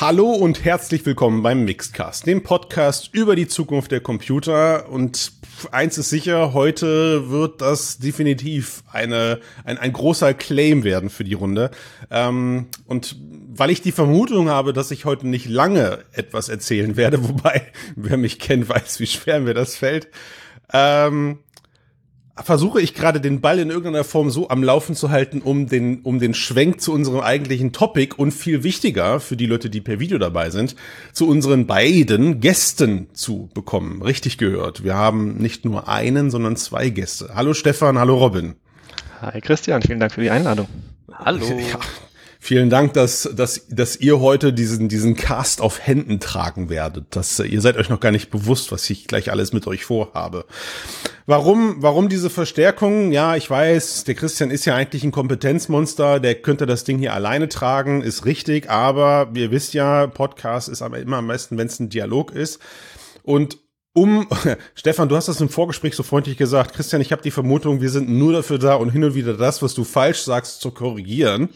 Hallo und herzlich willkommen beim Mixedcast, dem Podcast über die Zukunft der Computer. Und eins ist sicher, heute wird das definitiv eine, ein, ein großer Claim werden für die Runde. Ähm, und weil ich die Vermutung habe, dass ich heute nicht lange etwas erzählen werde, wobei, wer mich kennt, weiß, wie schwer mir das fällt, ähm, versuche ich gerade den Ball in irgendeiner Form so am Laufen zu halten, um den, um den Schwenk zu unserem eigentlichen Topic und viel wichtiger für die Leute, die per Video dabei sind, zu unseren beiden Gästen zu bekommen. Richtig gehört. Wir haben nicht nur einen, sondern zwei Gäste. Hallo Stefan, hallo Robin. Hi Christian, vielen Dank für die Einladung. Hallo. Ja, Vielen Dank, dass, dass, dass ihr heute diesen, diesen Cast auf Händen tragen werdet. Das, ihr seid euch noch gar nicht bewusst, was ich gleich alles mit euch vorhabe. Warum, warum diese Verstärkung? Ja, ich weiß, der Christian ist ja eigentlich ein Kompetenzmonster, der könnte das Ding hier alleine tragen, ist richtig, aber ihr wisst ja, Podcast ist aber immer am besten, wenn es ein Dialog ist. Und um, Stefan, du hast das im Vorgespräch so freundlich gesagt, Christian, ich habe die Vermutung, wir sind nur dafür da und hin und wieder das, was du falsch sagst, zu korrigieren.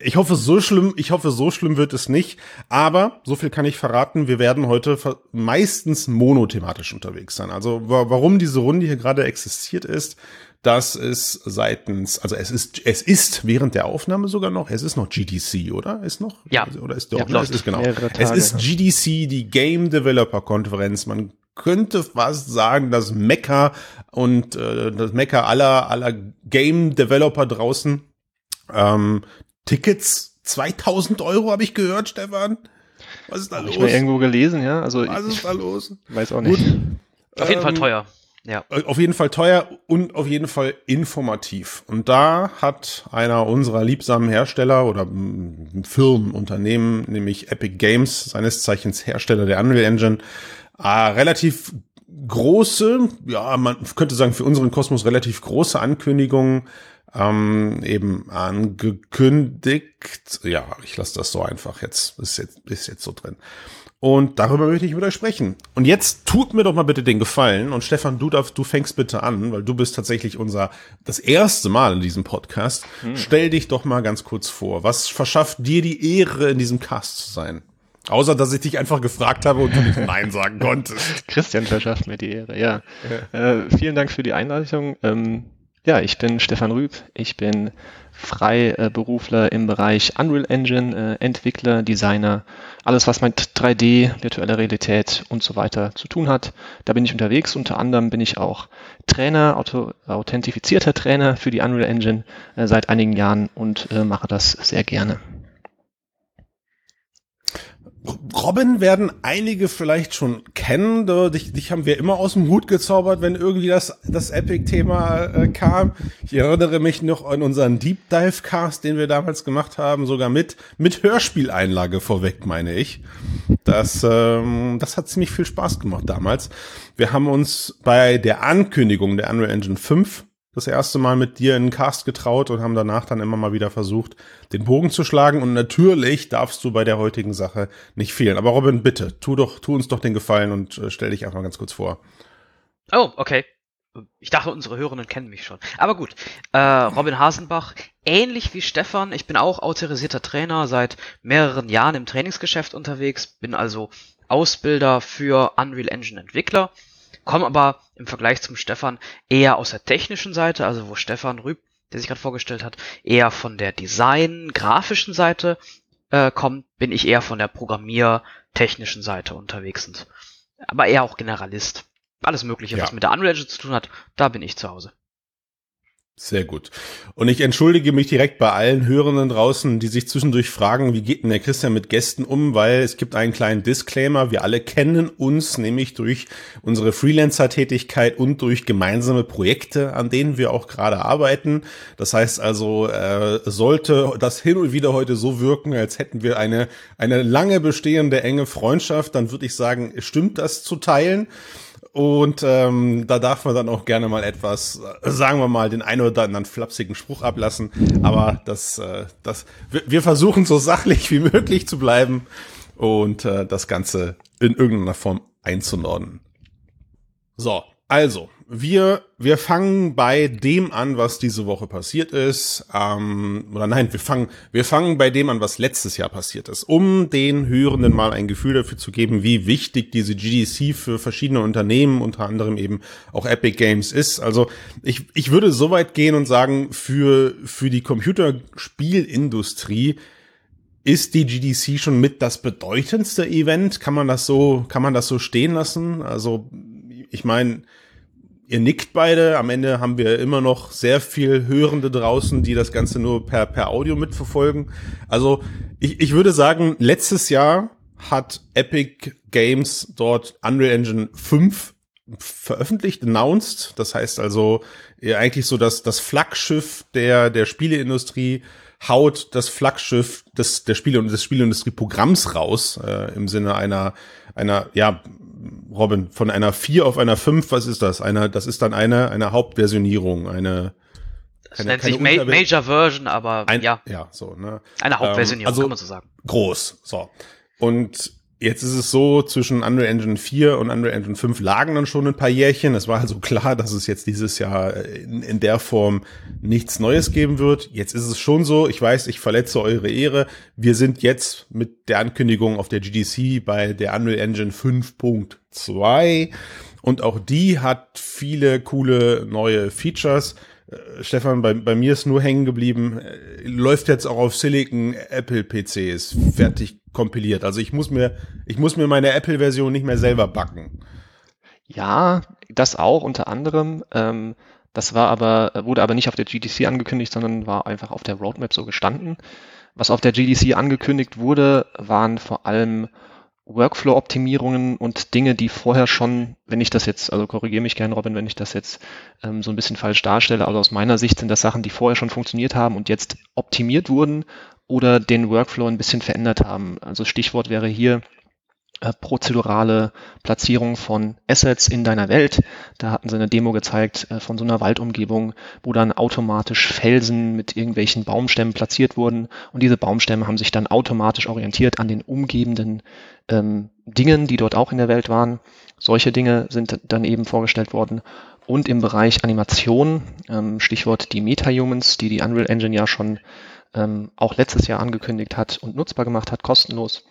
Ich hoffe, so schlimm, ich hoffe, so schlimm wird es nicht. Aber so viel kann ich verraten. Wir werden heute meistens monothematisch unterwegs sein. Also warum diese Runde hier gerade existiert ist, das ist seitens, also es ist, es ist während der Aufnahme sogar noch, es ist noch GDC, oder? Ist noch? Ja. Oder ist doch, ja, es ist genau. es ist GDC, die Game Developer Konferenz. Man könnte fast sagen, das Mecker und äh, das Mecker aller, aller Game Developer draußen. Ähm, Tickets 2000 Euro habe ich gehört, Stefan. Was ist da hab los? Ich mal irgendwo gelesen, ja. Also was ist da los? Weiß auch nicht. Gut. Auf jeden ähm, Fall teuer. Ja. Äh, auf jeden Fall teuer und auf jeden Fall informativ. Und da hat einer unserer liebsamen Hersteller oder Firmen, Unternehmen, nämlich Epic Games, seines Zeichens Hersteller der Unreal Engine, äh, relativ große, ja, man könnte sagen für unseren Kosmos relativ große Ankündigungen ähm, eben angekündigt. Ja, ich lasse das so einfach jetzt. Ist jetzt, ist jetzt so drin. Und darüber möchte ich mit euch sprechen. Und jetzt tut mir doch mal bitte den Gefallen. Und Stefan, du darfst, du fängst bitte an, weil du bist tatsächlich unser, das erste Mal in diesem Podcast. Hm. Stell dich doch mal ganz kurz vor. Was verschafft dir die Ehre, in diesem Cast zu sein? Außer, dass ich dich einfach gefragt habe und du nicht Nein sagen konntest. Christian verschafft mir die Ehre, ja. ja. Äh, vielen Dank für die Einladung. Ähm, ja, ich bin Stefan Rüb. Ich bin Freiberufler im Bereich Unreal Engine, äh, Entwickler, Designer, alles was mit 3D, virtueller Realität und so weiter zu tun hat. Da bin ich unterwegs. Unter anderem bin ich auch Trainer, auto, authentifizierter Trainer für die Unreal Engine äh, seit einigen Jahren und äh, mache das sehr gerne. Robin werden einige vielleicht schon kennen. Dich, dich haben wir immer aus dem Hut gezaubert, wenn irgendwie das, das Epic-Thema äh, kam. Ich erinnere mich noch an unseren Deep Dive-Cast, den wir damals gemacht haben, sogar mit, mit Hörspieleinlage vorweg, meine ich. Das, ähm, das hat ziemlich viel Spaß gemacht damals. Wir haben uns bei der Ankündigung der Unreal Engine 5 das erste Mal mit dir in den Cast getraut und haben danach dann immer mal wieder versucht, den Bogen zu schlagen. Und natürlich darfst du bei der heutigen Sache nicht fehlen. Aber Robin, bitte, tu doch, tu uns doch den Gefallen und äh, stell dich einfach ganz kurz vor. Oh, okay. Ich dachte, unsere Hörerinnen kennen mich schon. Aber gut. Äh, Robin Hasenbach, ähnlich wie Stefan, ich bin auch autorisierter Trainer, seit mehreren Jahren im Trainingsgeschäft unterwegs, bin also Ausbilder für Unreal Engine Entwickler komme aber im Vergleich zum Stefan eher aus der technischen Seite, also wo Stefan Rüb, der sich gerade vorgestellt hat, eher von der Design-grafischen Seite äh, kommt, bin ich eher von der Programmier-technischen Seite unterwegs. Und, aber eher auch Generalist. Alles Mögliche, ja. was mit der Unreal Engine zu tun hat, da bin ich zu Hause. Sehr gut. Und ich entschuldige mich direkt bei allen Hörenden draußen, die sich zwischendurch fragen, wie geht denn der Christian mit Gästen um, weil es gibt einen kleinen Disclaimer. Wir alle kennen uns nämlich durch unsere Freelancer-Tätigkeit und durch gemeinsame Projekte, an denen wir auch gerade arbeiten. Das heißt also, äh, sollte das hin und wieder heute so wirken, als hätten wir eine, eine lange bestehende enge Freundschaft, dann würde ich sagen, stimmt das zu teilen. Und ähm, da darf man dann auch gerne mal etwas, äh, sagen wir mal, den einen oder anderen flapsigen Spruch ablassen. Aber das, äh, das, wir, versuchen so sachlich wie möglich zu bleiben und äh, das Ganze in irgendeiner Form einzunorden. So, Also, wir, wir fangen bei dem an, was diese Woche passiert ist. Ähm, oder nein, wir fangen, wir fangen bei dem an, was letztes Jahr passiert ist, um den Hörenden mal ein Gefühl dafür zu geben, wie wichtig diese GDC für verschiedene Unternehmen, unter anderem eben auch Epic Games ist. Also ich, ich würde so weit gehen und sagen, für, für die Computerspielindustrie ist die GDC schon mit das bedeutendste Event? Kann man das so, kann man das so stehen lassen? Also, ich meine, ihr nickt beide. Am Ende haben wir immer noch sehr viel Hörende draußen, die das Ganze nur per, per Audio mitverfolgen. Also ich, ich würde sagen, letztes Jahr hat Epic Games dort Unreal Engine 5 veröffentlicht, announced. Das heißt also ja, eigentlich so dass das Flaggschiff der, der Spieleindustrie haut das Flaggschiff des, der Spiele- und des Spieleindustrieprogramms raus, äh, im Sinne einer, einer, ja, Robin, von einer 4 auf einer 5, was ist das? Einer, das ist dann eine, eine Hauptversionierung, eine. Das keine, nennt sich Ma Major Version, aber ein, ja. Ja, so, ne? Eine Hauptversionierung, ähm, also kann man so sagen. Groß, so. Und Jetzt ist es so, zwischen Unreal Engine 4 und Unreal Engine 5 lagen dann schon ein paar Jährchen. Es war also klar, dass es jetzt dieses Jahr in, in, der Form nichts Neues geben wird. Jetzt ist es schon so, ich weiß, ich verletze eure Ehre. Wir sind jetzt mit der Ankündigung auf der GDC bei der Unreal Engine 5.2 und auch die hat viele coole neue Features. Äh, Stefan, bei, bei mir ist nur hängen geblieben, äh, läuft jetzt auch auf Silicon Apple PCs, fertig kompiliert. Also ich muss mir, ich muss mir meine Apple-Version nicht mehr selber backen. Ja, das auch unter anderem. Ähm, das war aber, wurde aber nicht auf der GDC angekündigt, sondern war einfach auf der Roadmap so gestanden. Was auf der GDC angekündigt wurde, waren vor allem Workflow-Optimierungen und Dinge, die vorher schon, wenn ich das jetzt, also korrigiere mich gerne, Robin, wenn ich das jetzt ähm, so ein bisschen falsch darstelle, also aus meiner Sicht sind das Sachen, die vorher schon funktioniert haben und jetzt optimiert wurden oder den Workflow ein bisschen verändert haben. Also Stichwort wäre hier äh, prozedurale Platzierung von Assets in deiner Welt. Da hatten sie eine Demo gezeigt äh, von so einer Waldumgebung, wo dann automatisch Felsen mit irgendwelchen Baumstämmen platziert wurden und diese Baumstämme haben sich dann automatisch orientiert an den umgebenden ähm, Dingen, die dort auch in der Welt waren. Solche Dinge sind dann eben vorgestellt worden. Und im Bereich Animation, ähm, Stichwort die Meta-Humans, die die Unreal Engine ja schon ähm, auch letztes Jahr angekündigt hat und nutzbar gemacht hat, kostenlos.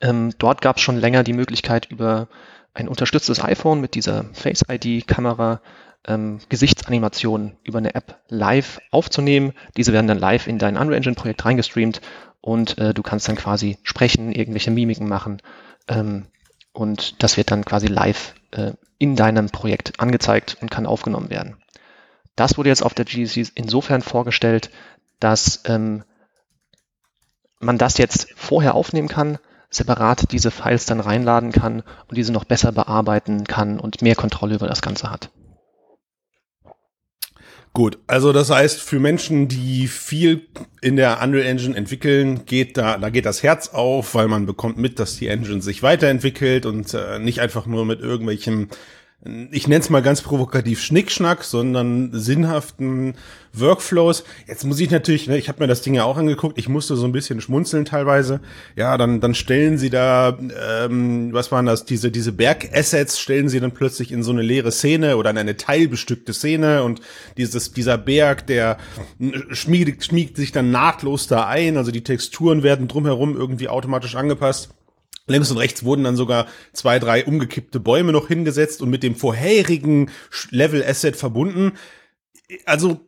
Ähm, dort gab es schon länger die Möglichkeit, über ein unterstütztes iPhone mit dieser Face-ID-Kamera ähm, Gesichtsanimationen über eine App live aufzunehmen. Diese werden dann live in dein Unreal Engine-Projekt reingestreamt und äh, du kannst dann quasi sprechen, irgendwelche Mimiken machen ähm, und das wird dann quasi live äh, in deinem Projekt angezeigt und kann aufgenommen werden. Das wurde jetzt auf der GDC insofern vorgestellt, dass ähm, man das jetzt vorher aufnehmen kann, separat diese Files dann reinladen kann und diese noch besser bearbeiten kann und mehr Kontrolle über das Ganze hat. Gut, also das heißt, für Menschen, die viel in der Unreal Engine entwickeln, geht da, da geht das Herz auf, weil man bekommt mit, dass die Engine sich weiterentwickelt und äh, nicht einfach nur mit irgendwelchen ich nenne es mal ganz provokativ Schnickschnack, sondern sinnhaften Workflows. Jetzt muss ich natürlich, ne, ich habe mir das Ding ja auch angeguckt, ich musste so ein bisschen schmunzeln teilweise. Ja, dann, dann stellen sie da, ähm, was waren das, diese, diese Bergassets stellen sie dann plötzlich in so eine leere Szene oder in eine teilbestückte Szene und dieses, dieser Berg, der schmiegt, schmiegt sich dann nahtlos da ein, also die Texturen werden drumherum irgendwie automatisch angepasst. Links und rechts wurden dann sogar zwei, drei umgekippte Bäume noch hingesetzt und mit dem vorherigen Level Asset verbunden. Also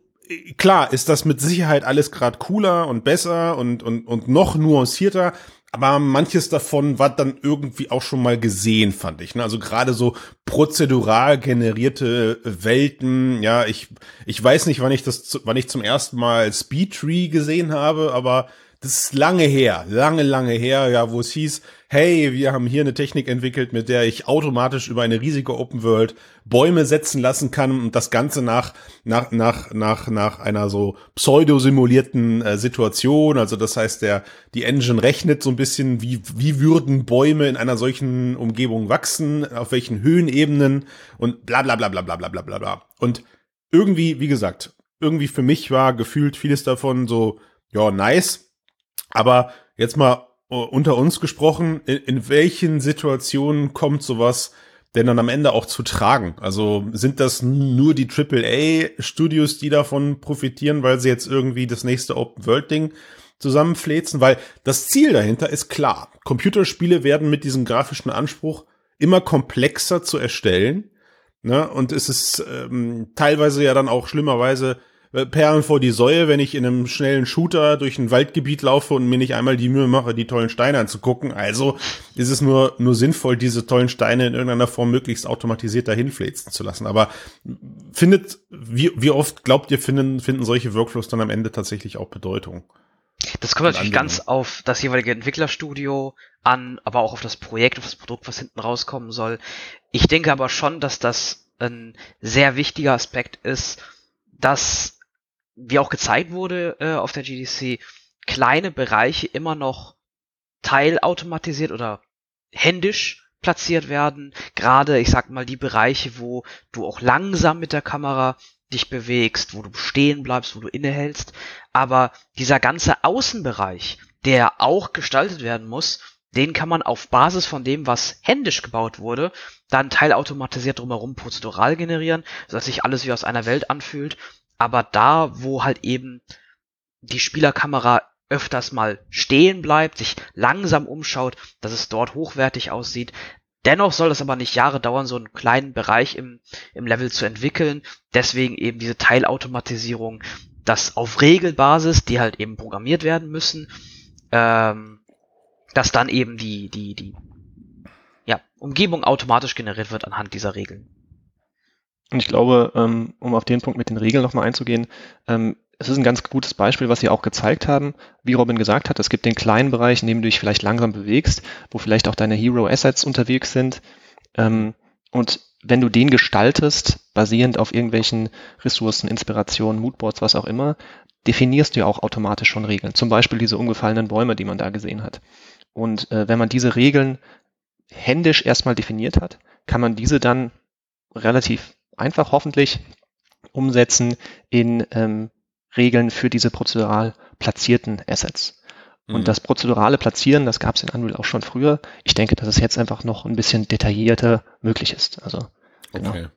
klar ist das mit Sicherheit alles gerade cooler und besser und, und, und noch nuancierter, aber manches davon war dann irgendwie auch schon mal gesehen, fand ich. Ne? Also gerade so prozedural generierte Welten, ja, ich, ich weiß nicht, wann ich das, wann ich zum ersten Mal Speed Tree gesehen habe, aber das ist lange her, lange, lange her, ja, wo es hieß, hey, wir haben hier eine Technik entwickelt, mit der ich automatisch über eine riesige Open World Bäume setzen lassen kann und das Ganze nach, nach, nach, nach, nach einer so pseudo-simulierten äh, Situation. Also das heißt, der, die Engine rechnet so ein bisschen, wie, wie würden Bäume in einer solchen Umgebung wachsen, auf welchen Höhenebenen und bla, bla, bla, bla, bla, bla, bla, bla. Und irgendwie, wie gesagt, irgendwie für mich war gefühlt vieles davon so, ja, nice, aber jetzt mal unter uns gesprochen, in, in welchen Situationen kommt sowas denn dann am Ende auch zu tragen? Also sind das nur die AAA-Studios, die davon profitieren, weil sie jetzt irgendwie das nächste Open-World-Ding zusammenfläzen? Weil das Ziel dahinter ist klar. Computerspiele werden mit diesem grafischen Anspruch immer komplexer zu erstellen. Ne? Und es ist ähm, teilweise ja dann auch schlimmerweise äh, Perlen vor die Säue, wenn ich in einem schnellen Shooter durch ein Waldgebiet laufe und mir nicht einmal die Mühe mache, die tollen Steine anzugucken. Also ist es nur, nur sinnvoll, diese tollen Steine in irgendeiner Form möglichst automatisiert dahin fläzen zu lassen. Aber findet, wie, wie oft glaubt ihr, finden, finden solche Workflows dann am Ende tatsächlich auch Bedeutung? Das kommt natürlich ganz auf das jeweilige Entwicklerstudio an, aber auch auf das Projekt, auf das Produkt, was hinten rauskommen soll. Ich denke aber schon, dass das ein sehr wichtiger Aspekt ist, dass wie auch gezeigt wurde äh, auf der GDC, kleine Bereiche immer noch teilautomatisiert oder händisch platziert werden. Gerade, ich sag mal, die Bereiche, wo du auch langsam mit der Kamera dich bewegst, wo du stehen bleibst, wo du innehältst. Aber dieser ganze Außenbereich, der auch gestaltet werden muss, den kann man auf Basis von dem, was händisch gebaut wurde, dann teilautomatisiert drumherum prozedural generieren, sodass sich alles wie aus einer Welt anfühlt aber da, wo halt eben die Spielerkamera öfters mal stehen bleibt, sich langsam umschaut, dass es dort hochwertig aussieht. Dennoch soll es aber nicht Jahre dauern, so einen kleinen Bereich im, im Level zu entwickeln. Deswegen eben diese Teilautomatisierung, dass auf Regelbasis, die halt eben programmiert werden müssen, ähm, dass dann eben die, die, die ja, Umgebung automatisch generiert wird anhand dieser Regeln. Und ich glaube, ähm, um auf den Punkt mit den Regeln nochmal einzugehen, ähm, es ist ein ganz gutes Beispiel, was Sie auch gezeigt haben. Wie Robin gesagt hat, es gibt den kleinen Bereich, in dem du dich vielleicht langsam bewegst, wo vielleicht auch deine Hero Assets unterwegs sind. Ähm, und wenn du den gestaltest, basierend auf irgendwelchen Ressourcen, Inspirationen, Moodboards, was auch immer, definierst du ja auch automatisch schon Regeln. Zum Beispiel diese umgefallenen Bäume, die man da gesehen hat. Und äh, wenn man diese Regeln händisch erstmal definiert hat, kann man diese dann relativ einfach hoffentlich umsetzen in ähm, Regeln für diese prozedural platzierten Assets. Und mhm. das prozedurale Platzieren, das gab es in Unreal auch schon früher. Ich denke, dass es jetzt einfach noch ein bisschen detaillierter möglich ist. Also genau. Okay.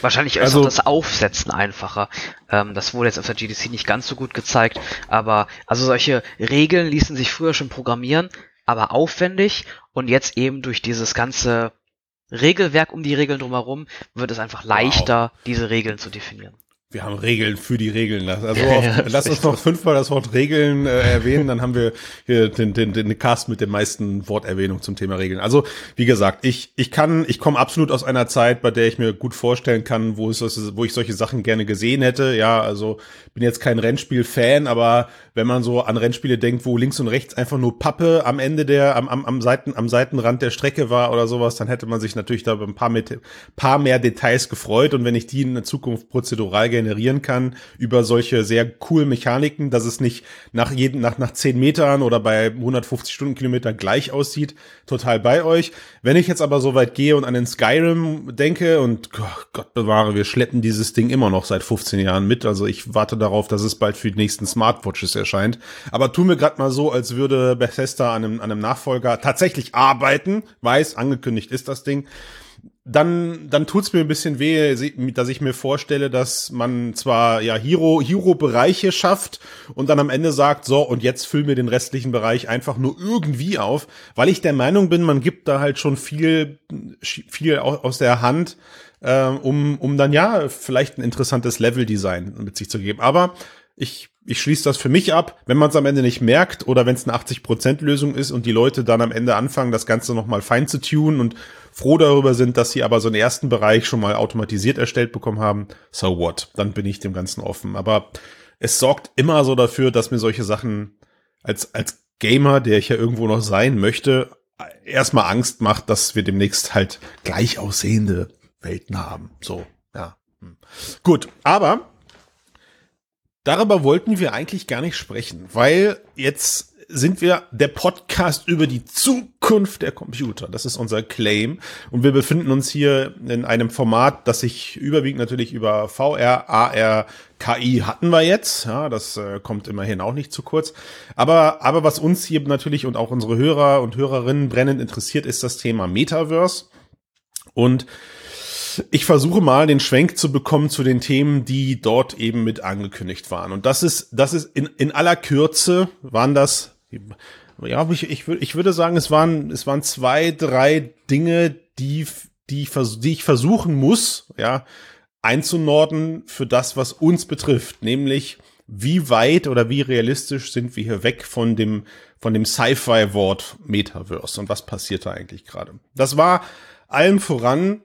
Wahrscheinlich ist also, auch das Aufsetzen einfacher. Ähm, das wurde jetzt auf der GDC nicht ganz so gut gezeigt, aber also solche Regeln ließen sich früher schon programmieren, aber aufwendig und jetzt eben durch dieses ganze Regelwerk um die Regeln drumherum wird es einfach leichter, wow. diese Regeln zu definieren. Wir haben Regeln für die Regeln. Also auf, ja, lass uns noch fünfmal das Wort Regeln äh, erwähnen, dann haben wir hier den, den, den Cast mit den meisten Worterwähnungen zum Thema Regeln. Also wie gesagt, ich ich kann, ich komme absolut aus einer Zeit, bei der ich mir gut vorstellen kann, wo es wo ich solche Sachen gerne gesehen hätte. Ja, also bin jetzt kein Rennspiel-Fan, aber wenn man so an Rennspiele denkt, wo links und rechts einfach nur Pappe am Ende der am am, am Seiten am Seitenrand der Strecke war oder sowas, dann hätte man sich natürlich da ein paar mit paar mehr Details gefreut und wenn ich die in der Zukunft prozedural generieren kann über solche sehr coolen Mechaniken, dass es nicht nach jeden, nach, nach 10 Metern oder bei 150 Stundenkilometern gleich aussieht, total bei euch. Wenn ich jetzt aber so weit gehe und an den Skyrim denke und Gott bewahre, wir schleppen dieses Ding immer noch seit 15 Jahren mit, also ich warte darauf, dass es bald für die nächsten Smartwatches erscheint. Aber tu mir gerade mal so, als würde Bethesda an einem, an einem Nachfolger tatsächlich arbeiten, weiß, angekündigt ist das Ding dann, dann tut's mir ein bisschen weh, dass ich mir vorstelle, dass man zwar ja Hero, Hero-Bereiche schafft und dann am Ende sagt, so, und jetzt füll mir den restlichen Bereich einfach nur irgendwie auf, weil ich der Meinung bin, man gibt da halt schon viel, viel aus der Hand, äh, um, um dann ja vielleicht ein interessantes Level-Design mit sich zu geben. Aber ich ich schließe das für mich ab, wenn man es am Ende nicht merkt oder wenn es eine 80%-Lösung ist und die Leute dann am Ende anfangen, das Ganze nochmal fein zu tunen und froh darüber sind, dass sie aber so einen ersten Bereich schon mal automatisiert erstellt bekommen haben, so what? Dann bin ich dem Ganzen offen. Aber es sorgt immer so dafür, dass mir solche Sachen als, als Gamer, der ich ja irgendwo noch sein möchte, erstmal Angst macht, dass wir demnächst halt gleich aussehende Welten haben. So, ja. Hm. Gut, aber Darüber wollten wir eigentlich gar nicht sprechen, weil jetzt sind wir der Podcast über die Zukunft der Computer. Das ist unser Claim. Und wir befinden uns hier in einem Format, das sich überwiegend natürlich über VR, AR, KI hatten wir jetzt. Ja, das äh, kommt immerhin auch nicht zu kurz. Aber, aber was uns hier natürlich und auch unsere Hörer und Hörerinnen brennend interessiert, ist das Thema Metaverse. Und ich versuche mal den Schwenk zu bekommen zu den Themen, die dort eben mit angekündigt waren. Und das ist, das ist in, in aller Kürze waren das, ja, ich, ich, ich würde sagen, es waren, es waren zwei, drei Dinge, die, die, die ich versuchen muss, ja, einzunorden für das, was uns betrifft, nämlich wie weit oder wie realistisch sind wir hier weg von dem, von dem Sci-Fi-Wort Metaverse und was passiert da eigentlich gerade? Das war allem voran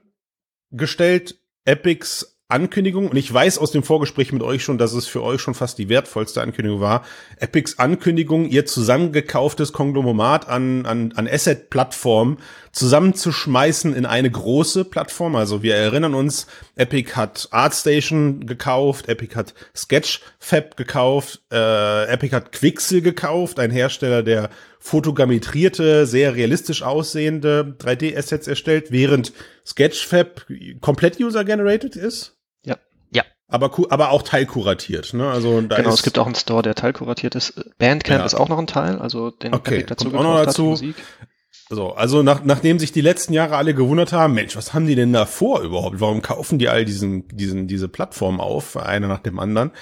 gestellt Epics Ankündigung, und ich weiß aus dem Vorgespräch mit euch schon, dass es für euch schon fast die wertvollste Ankündigung war. Epics Ankündigung, ihr zusammengekauftes Konglomerat an, an, an Asset-Plattformen zusammenzuschmeißen in eine große Plattform. Also wir erinnern uns, Epic hat ArtStation gekauft, Epic hat Sketchfab gekauft, äh, Epic hat Quixel gekauft, ein Hersteller, der fotogrammetrierte, sehr realistisch aussehende 3D-Assets erstellt, während Sketchfab komplett user-generated ist. Ja. Ja. Aber, aber auch teilkuratiert, ne? Also da genau, es gibt auch einen Store, der teilkuratiert ist. Bandcamp ja. ist auch noch ein Teil, also den okay, Epic dazu kommt auch noch dazu. So, also nach, nachdem sich die letzten Jahre alle gewundert haben, Mensch, was haben die denn da vor überhaupt? Warum kaufen die all diesen, diesen, diese Plattform auf, eine nach dem anderen?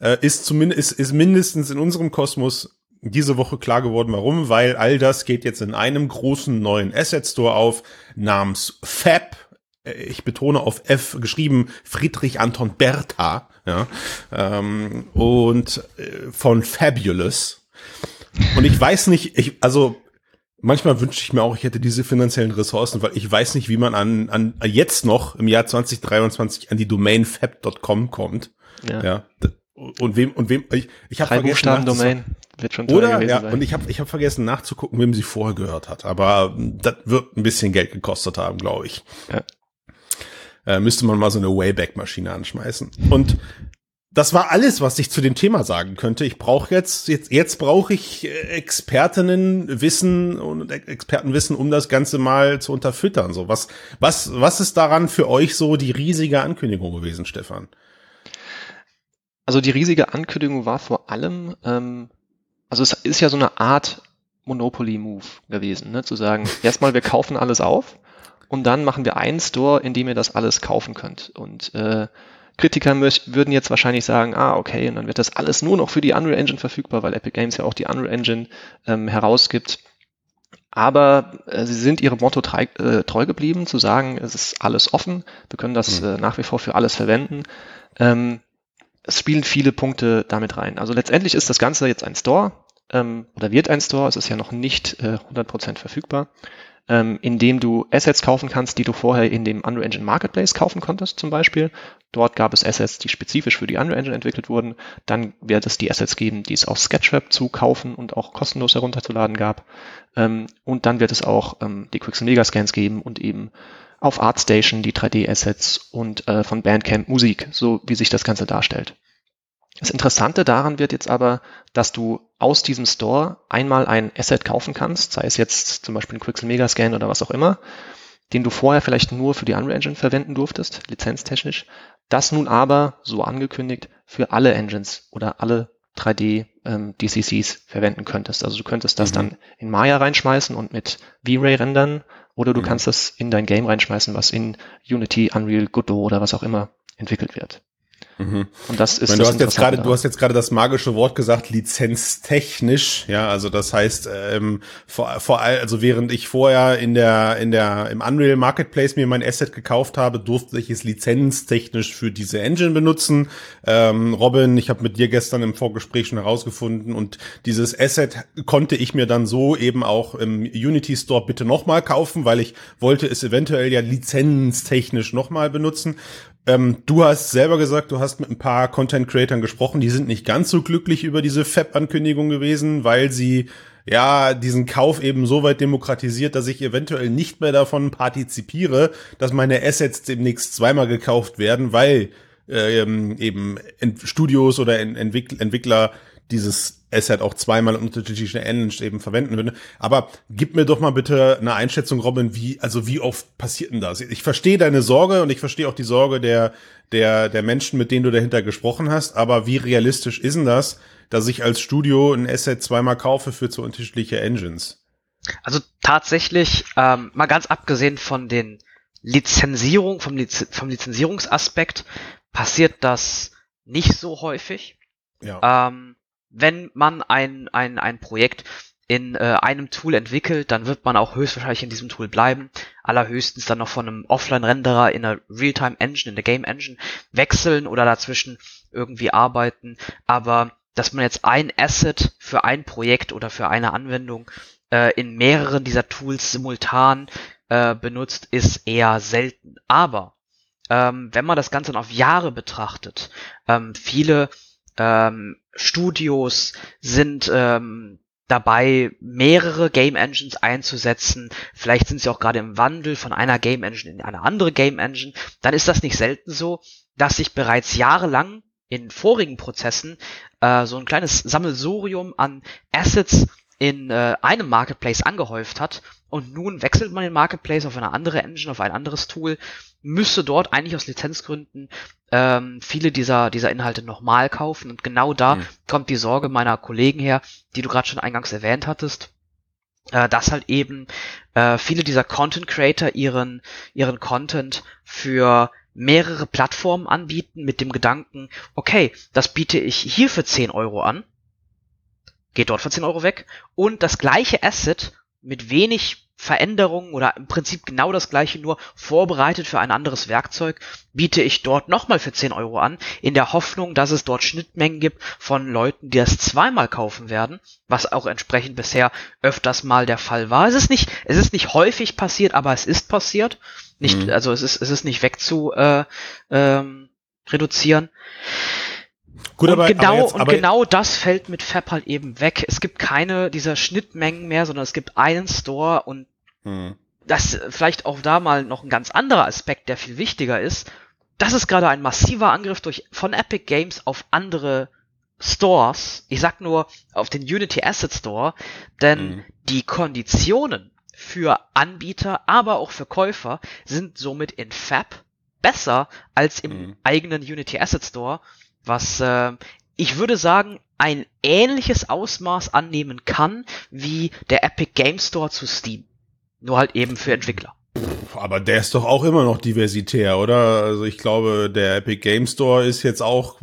Äh, ist zumindest, ist, ist mindestens in unserem Kosmos diese Woche klar geworden, warum, weil all das geht jetzt in einem großen neuen Asset Store auf namens Fab. Äh, ich betone auf F geschrieben Friedrich Anton Bertha, ja, ähm, und äh, von Fabulous. Und ich weiß nicht, ich, also manchmal wünsche ich mir auch, ich hätte diese finanziellen Ressourcen, weil ich weiß nicht, wie man an, an jetzt noch im Jahr 2023 an die Domain fab.com kommt. Ja. ja. Und wem und wem ich, ich habe vergessen Buchstaben Domain wird schon oder ja sein. und ich habe ich habe vergessen nachzugucken, wem sie vorher gehört hat, aber das wird ein bisschen Geld gekostet haben, glaube ich. Ja. Äh, müsste man mal so eine Wayback Maschine anschmeißen. Und das war alles, was ich zu dem Thema sagen könnte. Ich brauche jetzt, jetzt, jetzt brauche ich äh, Expertinnen Wissen und Expertenwissen, um das Ganze mal zu unterfüttern. So, was, was, was ist daran für euch so die riesige Ankündigung gewesen, Stefan? Also die riesige Ankündigung war vor allem, ähm, also es ist ja so eine Art Monopoly-Move gewesen, ne? zu sagen, erstmal wir kaufen alles auf und dann machen wir einen Store, in dem ihr das alles kaufen könnt. Und äh, Kritiker würden jetzt wahrscheinlich sagen, ah, okay, und dann wird das alles nur noch für die Unreal Engine verfügbar, weil Epic Games ja auch die Unreal Engine ähm, herausgibt. Aber äh, sie sind ihrem Motto treu, äh, treu geblieben, zu sagen, es ist alles offen, wir können das mhm. äh, nach wie vor für alles verwenden. Ähm, es spielen viele Punkte damit rein. Also letztendlich ist das Ganze jetzt ein Store ähm, oder wird ein Store, es ist ja noch nicht äh, 100% verfügbar ähm, in dem du Assets kaufen kannst, die du vorher in dem Unreal Engine Marketplace kaufen konntest zum Beispiel. Dort gab es Assets, die spezifisch für die Unreal Engine entwickelt wurden. Dann wird es die Assets geben, die es auf Sketchweb zu kaufen und auch kostenlos herunterzuladen gab. Ähm, und dann wird es auch ähm, die Quixel Megascans geben und eben auf ArtStation die 3D-Assets und äh, von Bandcamp Musik, so wie sich das Ganze darstellt. Das Interessante daran wird jetzt aber, dass du aus diesem Store einmal ein Asset kaufen kannst, sei es jetzt zum Beispiel ein Quixel Megascan oder was auch immer, den du vorher vielleicht nur für die Unreal Engine verwenden durftest, lizenztechnisch, das nun aber, so angekündigt, für alle Engines oder alle 3D ähm, DCCs verwenden könntest. Also du könntest das mhm. dann in Maya reinschmeißen und mit V-Ray rendern oder du mhm. kannst das in dein Game reinschmeißen, was in Unity, Unreal, Godot oder was auch immer entwickelt wird. Mhm. Und das ist. Meine, du hast jetzt gerade, du hast jetzt gerade das magische Wort gesagt, lizenztechnisch. Ja, also das heißt, ähm, vor, vor allem, also während ich vorher in der, in der, im Unreal Marketplace mir mein Asset gekauft habe, durfte ich es lizenztechnisch für diese Engine benutzen. Ähm, Robin, ich habe mit dir gestern im Vorgespräch schon herausgefunden und dieses Asset konnte ich mir dann so eben auch im Unity Store bitte nochmal kaufen, weil ich wollte es eventuell ja lizenztechnisch nochmal benutzen. Ähm, du hast selber gesagt, du hast mit ein paar Content Creatern gesprochen, die sind nicht ganz so glücklich über diese FAB-Ankündigung gewesen, weil sie ja diesen Kauf eben so weit demokratisiert, dass ich eventuell nicht mehr davon partizipiere, dass meine Assets demnächst zweimal gekauft werden, weil ähm, eben Studios oder Entwickler dieses Asset auch zweimal unterschiedliche Engines eben verwenden würde. Aber gib mir doch mal bitte eine Einschätzung, Robin, wie, also wie oft passiert denn das? Ich verstehe deine Sorge und ich verstehe auch die Sorge der, der, der Menschen, mit denen du dahinter gesprochen hast, aber wie realistisch ist denn das, dass ich als Studio ein Asset zweimal kaufe für zu unterschiedliche Engines? Also tatsächlich, ähm, mal ganz abgesehen von den Lizenzierung, vom, Liz vom Lizenzierungsaspekt passiert das nicht so häufig. Ja. Ähm, wenn man ein, ein, ein Projekt in äh, einem Tool entwickelt, dann wird man auch höchstwahrscheinlich in diesem Tool bleiben. Allerhöchstens dann noch von einem Offline-Renderer in einer Realtime-Engine, in der Game-Engine wechseln oder dazwischen irgendwie arbeiten. Aber dass man jetzt ein Asset für ein Projekt oder für eine Anwendung äh, in mehreren dieser Tools simultan äh, benutzt, ist eher selten. Aber ähm, wenn man das Ganze dann auf Jahre betrachtet, ähm, viele ähm, Studios sind ähm, dabei, mehrere Game Engines einzusetzen. Vielleicht sind sie auch gerade im Wandel von einer Game Engine in eine andere Game Engine. Dann ist das nicht selten so, dass sich bereits jahrelang in vorigen Prozessen äh, so ein kleines Sammelsurium an Assets in äh, einem Marketplace angehäuft hat und nun wechselt man den Marketplace auf eine andere Engine, auf ein anderes Tool, müsste dort eigentlich aus Lizenzgründen ähm, viele dieser, dieser Inhalte nochmal kaufen. Und genau da mhm. kommt die Sorge meiner Kollegen her, die du gerade schon eingangs erwähnt hattest, äh, dass halt eben äh, viele dieser Content Creator ihren, ihren Content für mehrere Plattformen anbieten mit dem Gedanken, okay, das biete ich hier für 10 Euro an, geht dort für 10 Euro weg und das gleiche Asset mit wenig Veränderungen oder im Prinzip genau das gleiche, nur vorbereitet für ein anderes Werkzeug, biete ich dort nochmal für 10 Euro an, in der Hoffnung, dass es dort Schnittmengen gibt von Leuten, die das zweimal kaufen werden, was auch entsprechend bisher öfters mal der Fall war. Es ist nicht, es ist nicht häufig passiert, aber es ist passiert. Nicht, mhm. also es ist, es ist nicht wegzu äh, ähm, reduzieren. Gut, und aber, genau, aber jetzt, aber und genau das fällt mit Fab halt eben weg. Es gibt keine dieser Schnittmengen mehr, sondern es gibt einen Store und hm. das vielleicht auch da mal noch ein ganz anderer Aspekt, der viel wichtiger ist. Das ist gerade ein massiver Angriff durch, von Epic Games auf andere Stores. Ich sag nur auf den Unity Asset Store, denn hm. die Konditionen für Anbieter, aber auch für Käufer sind somit in Fab besser als im hm. eigenen Unity Asset Store was äh, ich würde sagen, ein ähnliches Ausmaß annehmen kann wie der Epic Game Store zu Steam. Nur halt eben für Entwickler. Aber der ist doch auch immer noch diversitär, oder? Also ich glaube, der Epic Game Store ist jetzt auch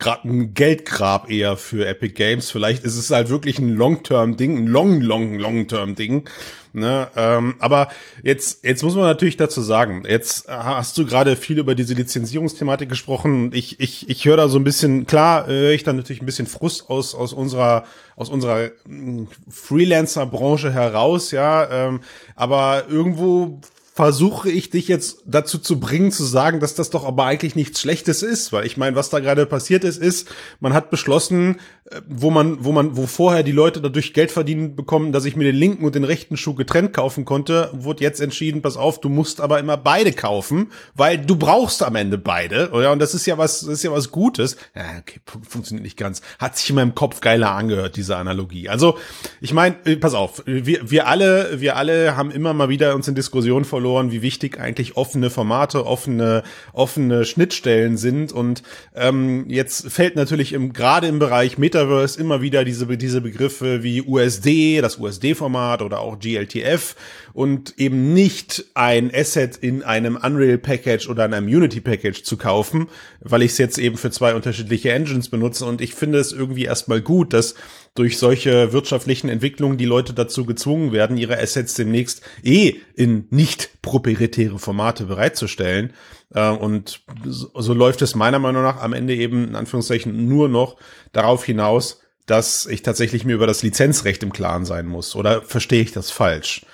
gerade ein Geldgrab eher für Epic Games. Vielleicht ist es halt wirklich ein Long-Term-Ding, ein Long, Long, Long-Term-Ding. Ne? Ähm, aber jetzt, jetzt muss man natürlich dazu sagen, jetzt hast du gerade viel über diese Lizenzierungsthematik gesprochen. Ich, ich, ich höre da so ein bisschen, klar, äh, höre ich da natürlich ein bisschen Frust aus, aus unserer, aus unserer hm, Freelancer-Branche heraus, ja. Ähm, aber irgendwo versuche ich dich jetzt dazu zu bringen, zu sagen, dass das doch aber eigentlich nichts Schlechtes ist, weil ich meine, was da gerade passiert ist, ist, man hat beschlossen, wo man, wo man, wo vorher die Leute dadurch Geld verdienen bekommen, dass ich mir den linken und den rechten Schuh getrennt kaufen konnte, wurde jetzt entschieden, pass auf, du musst aber immer beide kaufen, weil du brauchst am Ende beide, oder? Und das ist ja was, das ist ja was Gutes. Ja, okay, funktioniert nicht ganz. Hat sich in meinem Kopf geiler angehört, diese Analogie. Also, ich meine, äh, pass auf, wir, wir alle, wir alle haben immer mal wieder uns in Diskussionen verloren, wie wichtig eigentlich offene Formate, offene, offene Schnittstellen sind. Und ähm, jetzt fällt natürlich im, gerade im Bereich Metaverse immer wieder diese, diese Begriffe wie USD, das USD-Format oder auch GLTF und eben nicht ein Asset in einem Unreal Package oder in einem Unity Package zu kaufen, weil ich es jetzt eben für zwei unterschiedliche Engines benutze. Und ich finde es irgendwie erstmal gut, dass durch solche wirtschaftlichen Entwicklungen die Leute dazu gezwungen werden, ihre Assets demnächst eh in nicht proprietäre Formate bereitzustellen. Äh, und so läuft es meiner Meinung nach am Ende eben in Anführungszeichen nur noch darauf hinaus, dass ich tatsächlich mir über das Lizenzrecht im Klaren sein muss. Oder verstehe ich das falsch?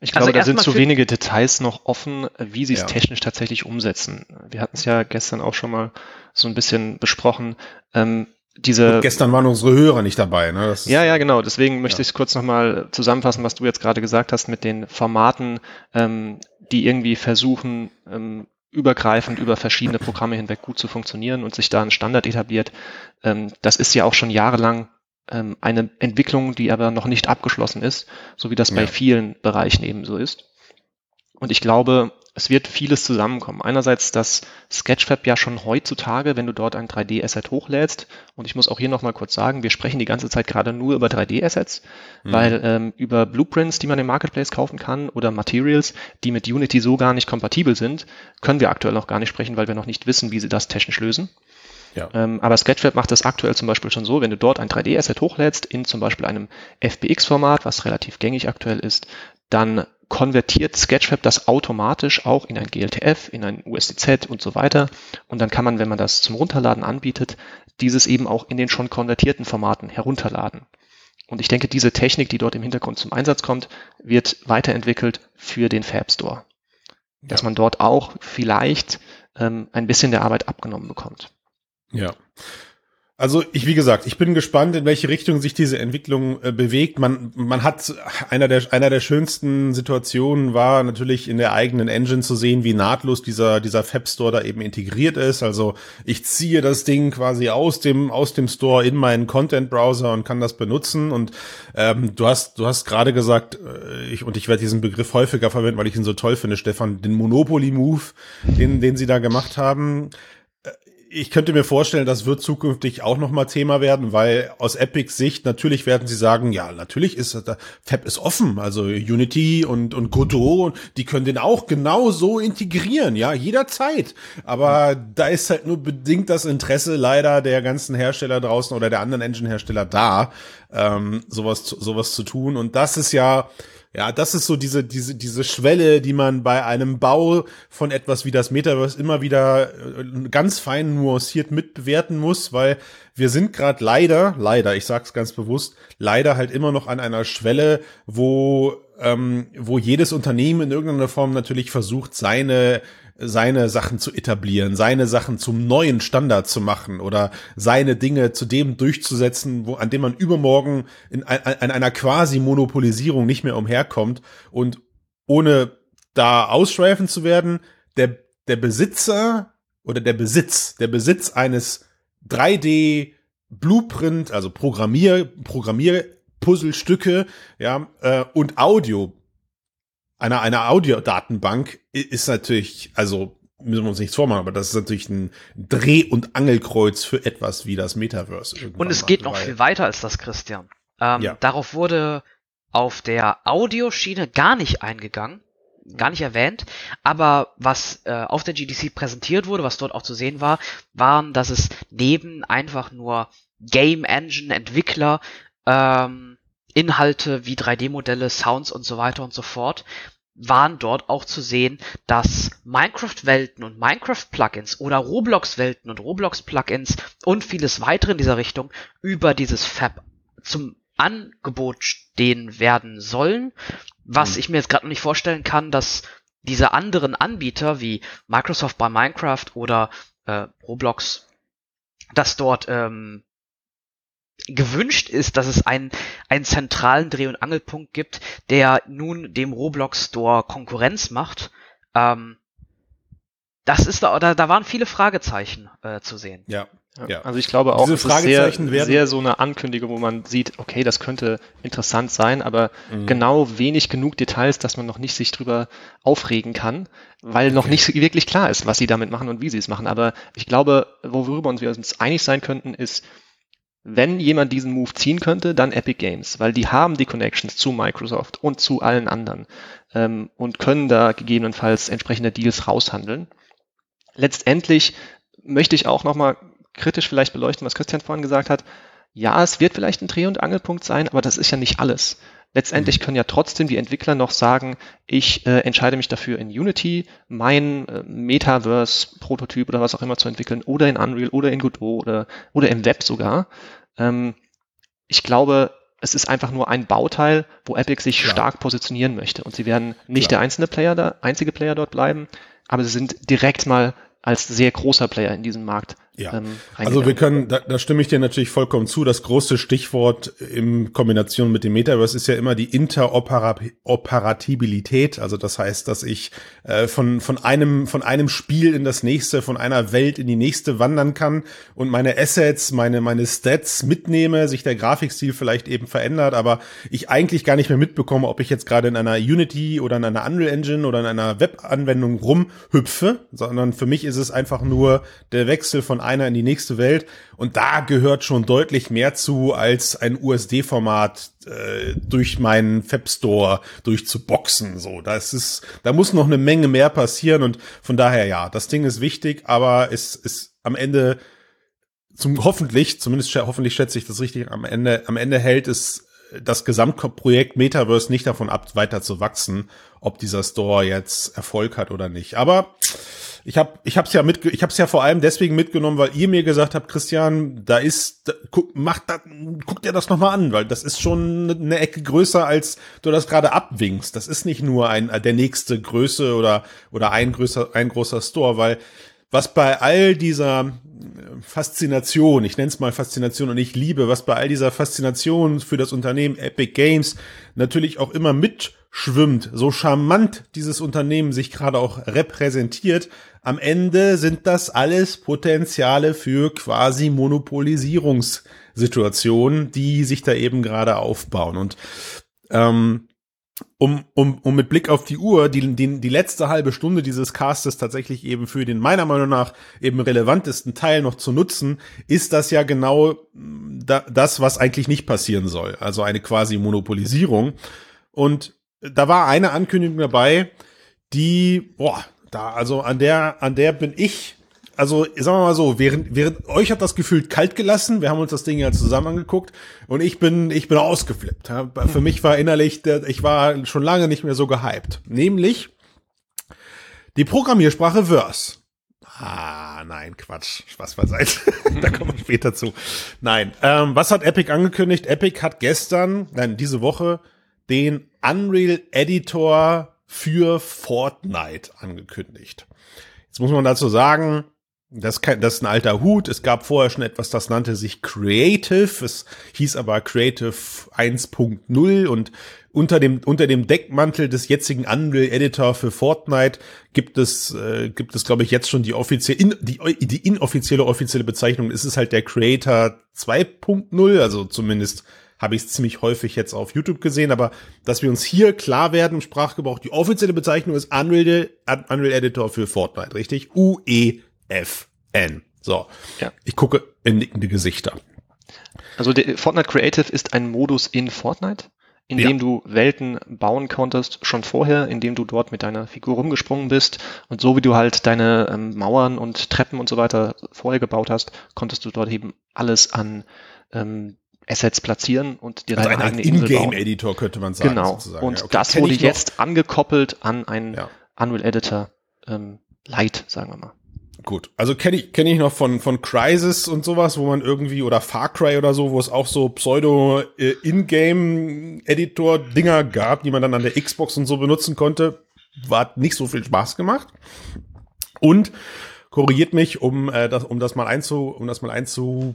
Ich glaube, also da sind zu wenige Details noch offen, wie sie es ja. technisch tatsächlich umsetzen. Wir hatten es ja gestern auch schon mal so ein bisschen besprochen. Ähm, diese Und gestern waren unsere Hörer nicht dabei, ne? ja, ja, genau. Deswegen möchte ja. ich kurz nochmal zusammenfassen, was du jetzt gerade gesagt hast mit den Formaten, ähm, die irgendwie versuchen, ähm, übergreifend über verschiedene Programme hinweg gut zu funktionieren und sich da ein Standard etabliert. Ähm, das ist ja auch schon jahrelang ähm, eine Entwicklung, die aber noch nicht abgeschlossen ist, so wie das ja. bei vielen Bereichen eben so ist. Und ich glaube, es wird vieles zusammenkommen. Einerseits das Sketchfab ja schon heutzutage, wenn du dort ein 3D-Asset hochlädst, und ich muss auch hier nochmal kurz sagen, wir sprechen die ganze Zeit gerade nur über 3D-Assets, mhm. weil ähm, über Blueprints, die man im Marketplace kaufen kann, oder Materials, die mit Unity so gar nicht kompatibel sind, können wir aktuell noch gar nicht sprechen, weil wir noch nicht wissen, wie sie das technisch lösen. Ja. Ähm, aber Sketchfab macht das aktuell zum Beispiel schon so, wenn du dort ein 3D-Asset hochlädst, in zum Beispiel einem FBX-Format, was relativ gängig aktuell ist, dann konvertiert Sketchfab das automatisch auch in ein GLTF, in ein USDZ und so weiter. Und dann kann man, wenn man das zum Runterladen anbietet, dieses eben auch in den schon konvertierten Formaten herunterladen. Und ich denke, diese Technik, die dort im Hintergrund zum Einsatz kommt, wird weiterentwickelt für den Fab Store. Dass ja. man dort auch vielleicht ähm, ein bisschen der Arbeit abgenommen bekommt. Ja. Also ich, wie gesagt, ich bin gespannt, in welche Richtung sich diese Entwicklung äh, bewegt. Man, man hat einer der, einer der schönsten Situationen war natürlich in der eigenen Engine zu sehen, wie nahtlos dieser, dieser Fab Store da eben integriert ist. Also ich ziehe das Ding quasi aus dem, aus dem Store in meinen Content Browser und kann das benutzen. Und ähm, du hast, du hast gerade gesagt, äh, ich, und ich werde diesen Begriff häufiger verwenden, weil ich ihn so toll finde, Stefan, den Monopoly Move, den, den sie da gemacht haben ich könnte mir vorstellen, das wird zukünftig auch nochmal Thema werden, weil aus Epics Sicht natürlich werden sie sagen, ja, natürlich ist das, Fab ist offen, also Unity und und Godot, die können den auch genau so integrieren, ja, jederzeit. Aber da ist halt nur bedingt das Interesse leider der ganzen Hersteller draußen oder der anderen Engine-Hersteller da, ähm, sowas sowas zu tun. Und das ist ja ja, das ist so diese, diese, diese Schwelle, die man bei einem Bau von etwas wie das Metaverse immer wieder äh, ganz fein nuanciert mitbewerten muss, weil wir sind gerade leider, leider, ich sag's ganz bewusst, leider halt immer noch an einer Schwelle, wo, ähm, wo jedes Unternehmen in irgendeiner Form natürlich versucht, seine seine Sachen zu etablieren, seine Sachen zum neuen Standard zu machen oder seine Dinge zu dem durchzusetzen, wo, an dem man übermorgen in, in einer quasi Monopolisierung nicht mehr umherkommt. Und ohne da ausschweifen zu werden, der, der Besitzer oder der Besitz, der Besitz eines 3D Blueprint, also Programmier, Programmier Puzzlestücke, ja, äh, und Audio einer, einer Audiodatenbank ist natürlich, also müssen wir uns nichts vormachen, aber das ist natürlich ein Dreh- und Angelkreuz für etwas wie das Metaverse. Und es geht noch viel weiter als das, Christian. Ähm, ja. Darauf wurde auf der Audioschiene gar nicht eingegangen, gar nicht erwähnt, aber was äh, auf der GDC präsentiert wurde, was dort auch zu sehen war, waren, dass es neben einfach nur Game Engine Entwickler ähm, Inhalte wie 3D-Modelle, Sounds und so weiter und so fort, waren dort auch zu sehen, dass Minecraft-Welten und Minecraft-Plugins oder Roblox-Welten und Roblox-Plugins und vieles weitere in dieser Richtung über dieses Fab zum Angebot stehen werden sollen, was mhm. ich mir jetzt gerade noch nicht vorstellen kann, dass diese anderen Anbieter wie Microsoft bei Minecraft oder äh, Roblox, dass dort ähm, gewünscht ist, dass es einen, einen zentralen Dreh- und Angelpunkt gibt, der nun dem Roblox Store Konkurrenz macht. Ähm, das ist da, da, da waren viele Fragezeichen äh, zu sehen. Ja. Ja. Also ich glaube auch, Diese Fragezeichen ist sehr, sehr so eine Ankündigung, wo man sieht, okay, das könnte interessant sein, aber mhm. genau wenig genug Details, dass man noch nicht sich drüber aufregen kann, weil noch nicht wirklich klar ist, was sie damit machen und wie sie es machen. Aber ich glaube, worüber wir uns einig sein könnten, ist, wenn jemand diesen Move ziehen könnte, dann Epic Games, weil die haben die Connections zu Microsoft und zu allen anderen ähm, und können da gegebenenfalls entsprechende Deals raushandeln. Letztendlich möchte ich auch nochmal kritisch vielleicht beleuchten, was Christian vorhin gesagt hat. Ja, es wird vielleicht ein Dreh- und Angelpunkt sein, aber das ist ja nicht alles. Letztendlich mhm. können ja trotzdem die Entwickler noch sagen, ich äh, entscheide mich dafür in Unity mein äh, Metaverse-Prototyp oder was auch immer zu entwickeln oder in Unreal oder in Godot oder, oder im Web sogar. Ähm, ich glaube, es ist einfach nur ein Bauteil, wo Epic sich Klar. stark positionieren möchte. Und sie werden nicht Klar. der einzelne Player da, einzige Player dort bleiben, aber sie sind direkt mal als sehr großer Player in diesem Markt Ja, ähm, also wir können, da, da stimme ich dir natürlich vollkommen zu. Das große Stichwort in Kombination mit dem Metaverse ist ja immer die Interoperabilität. Also das heißt, dass ich äh, von von einem von einem Spiel in das nächste, von einer Welt in die nächste wandern kann und meine Assets, meine meine Stats mitnehme, sich der Grafikstil vielleicht eben verändert, aber ich eigentlich gar nicht mehr mitbekomme, ob ich jetzt gerade in einer Unity oder in einer Unreal Engine oder in einer Webanwendung rumhüpfe, sondern für mich ist es einfach nur der Wechsel von einer in die nächste Welt. Und da gehört schon deutlich mehr zu, als ein USD-Format äh, durch meinen Fab Store durchzuboxen. So, das ist, da muss noch eine Menge mehr passieren. Und von daher ja, das Ding ist wichtig, aber es ist am Ende zum hoffentlich, zumindest hoffentlich schätze ich das richtig, am Ende, am Ende hält es das Gesamtprojekt Metaverse nicht davon ab, weiter zu wachsen, ob dieser Store jetzt Erfolg hat oder nicht. Aber ich habe ich hab's ja mit ich habe es ja vor allem deswegen mitgenommen, weil ihr mir gesagt habt, Christian, da ist da, guck mach da guck dir das noch mal an, weil das ist schon eine Ecke größer als du das gerade abwinkst. Das ist nicht nur ein der nächste Größe oder oder ein größer ein großer Store, weil was bei all dieser Faszination, ich nenne es mal Faszination und ich liebe, was bei all dieser Faszination für das Unternehmen Epic Games natürlich auch immer mitschwimmt, so charmant dieses Unternehmen sich gerade auch repräsentiert, am Ende sind das alles Potenziale für quasi Monopolisierungssituationen, die sich da eben gerade aufbauen. Und ähm, um, um, um mit Blick auf die Uhr die, die, die letzte halbe Stunde dieses Castes tatsächlich eben für den meiner Meinung nach eben relevantesten Teil noch zu nutzen, ist das ja genau mm, da, das, was eigentlich nicht passieren soll. Also eine quasi Monopolisierung. Und da war eine Ankündigung dabei, die, boah, da, also an der, an der bin ich also sagen wir mal so, während, während euch hat das Gefühl kalt gelassen, wir haben uns das Ding ja zusammen angeguckt und ich bin, ich bin ausgeflippt. Für mich war innerlich, ich war schon lange nicht mehr so gehypt. Nämlich die Programmiersprache Verse. Ah, nein, Quatsch. Spaß beiseite. da kommen wir später zu. Nein. Ähm, was hat Epic angekündigt? Epic hat gestern, nein, diese Woche den Unreal Editor für Fortnite angekündigt. Jetzt muss man dazu sagen, das, kann, das ist ein alter Hut. Es gab vorher schon etwas, das nannte sich Creative. Es hieß aber Creative 1.0 und unter dem, unter dem Deckmantel des jetzigen Unreal Editor für Fortnite gibt es, äh, gibt es, glaube ich, jetzt schon die offizielle, in, die, die inoffizielle, offizielle Bezeichnung. Es ist halt der Creator 2.0, also zumindest habe ich es ziemlich häufig jetzt auf YouTube gesehen, aber dass wir uns hier klar werden im Sprachgebrauch, die offizielle Bezeichnung ist Unreal, Unreal Editor für Fortnite, richtig? UE FN. So. Ja. Ich gucke in nickende Gesichter. Also der Fortnite Creative ist ein Modus in Fortnite, in dem ja. du Welten bauen konntest schon vorher, in dem du dort mit deiner Figur rumgesprungen bist und so wie du halt deine ähm, Mauern und Treppen und so weiter vorher gebaut hast, konntest du dort eben alles an ähm, Assets platzieren und dir also deine eigene Insel bauen. In-Game-Editor könnte man sagen. Genau. Sozusagen. Und ja, okay. das wurde jetzt angekoppelt an einen ja. Unreal Editor ähm, Lite, sagen wir mal. Gut, also kenne ich kenne ich noch von von Crisis und sowas, wo man irgendwie oder Far Cry oder so, wo es auch so Pseudo äh, gab, die man dann an der Xbox und so benutzen konnte, war nicht so viel Spaß gemacht. Und korrigiert mich, um äh, das um das mal einzu um das mal einzu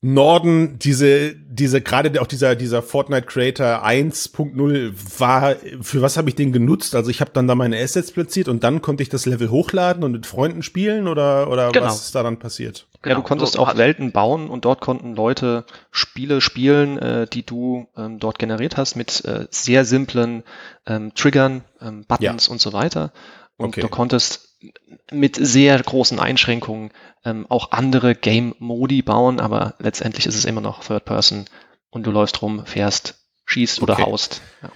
Norden, diese, diese, gerade auch dieser, dieser Fortnite Creator 1.0 war, für was habe ich den genutzt? Also ich habe dann da meine Assets platziert und dann konnte ich das Level hochladen und mit Freunden spielen oder, oder genau. was ist da dann passiert? Genau. Ja, du konntest so, auch Welten bauen und dort konnten Leute Spiele spielen, äh, die du ähm, dort generiert hast mit äh, sehr simplen ähm, Triggern, ähm, Buttons ja. und so weiter. Und okay. du konntest mit sehr großen Einschränkungen ähm, auch andere Game-Modi bauen, aber letztendlich ist es immer noch Third Person und du läufst rum, fährst, schießt oder okay. haust. Ja.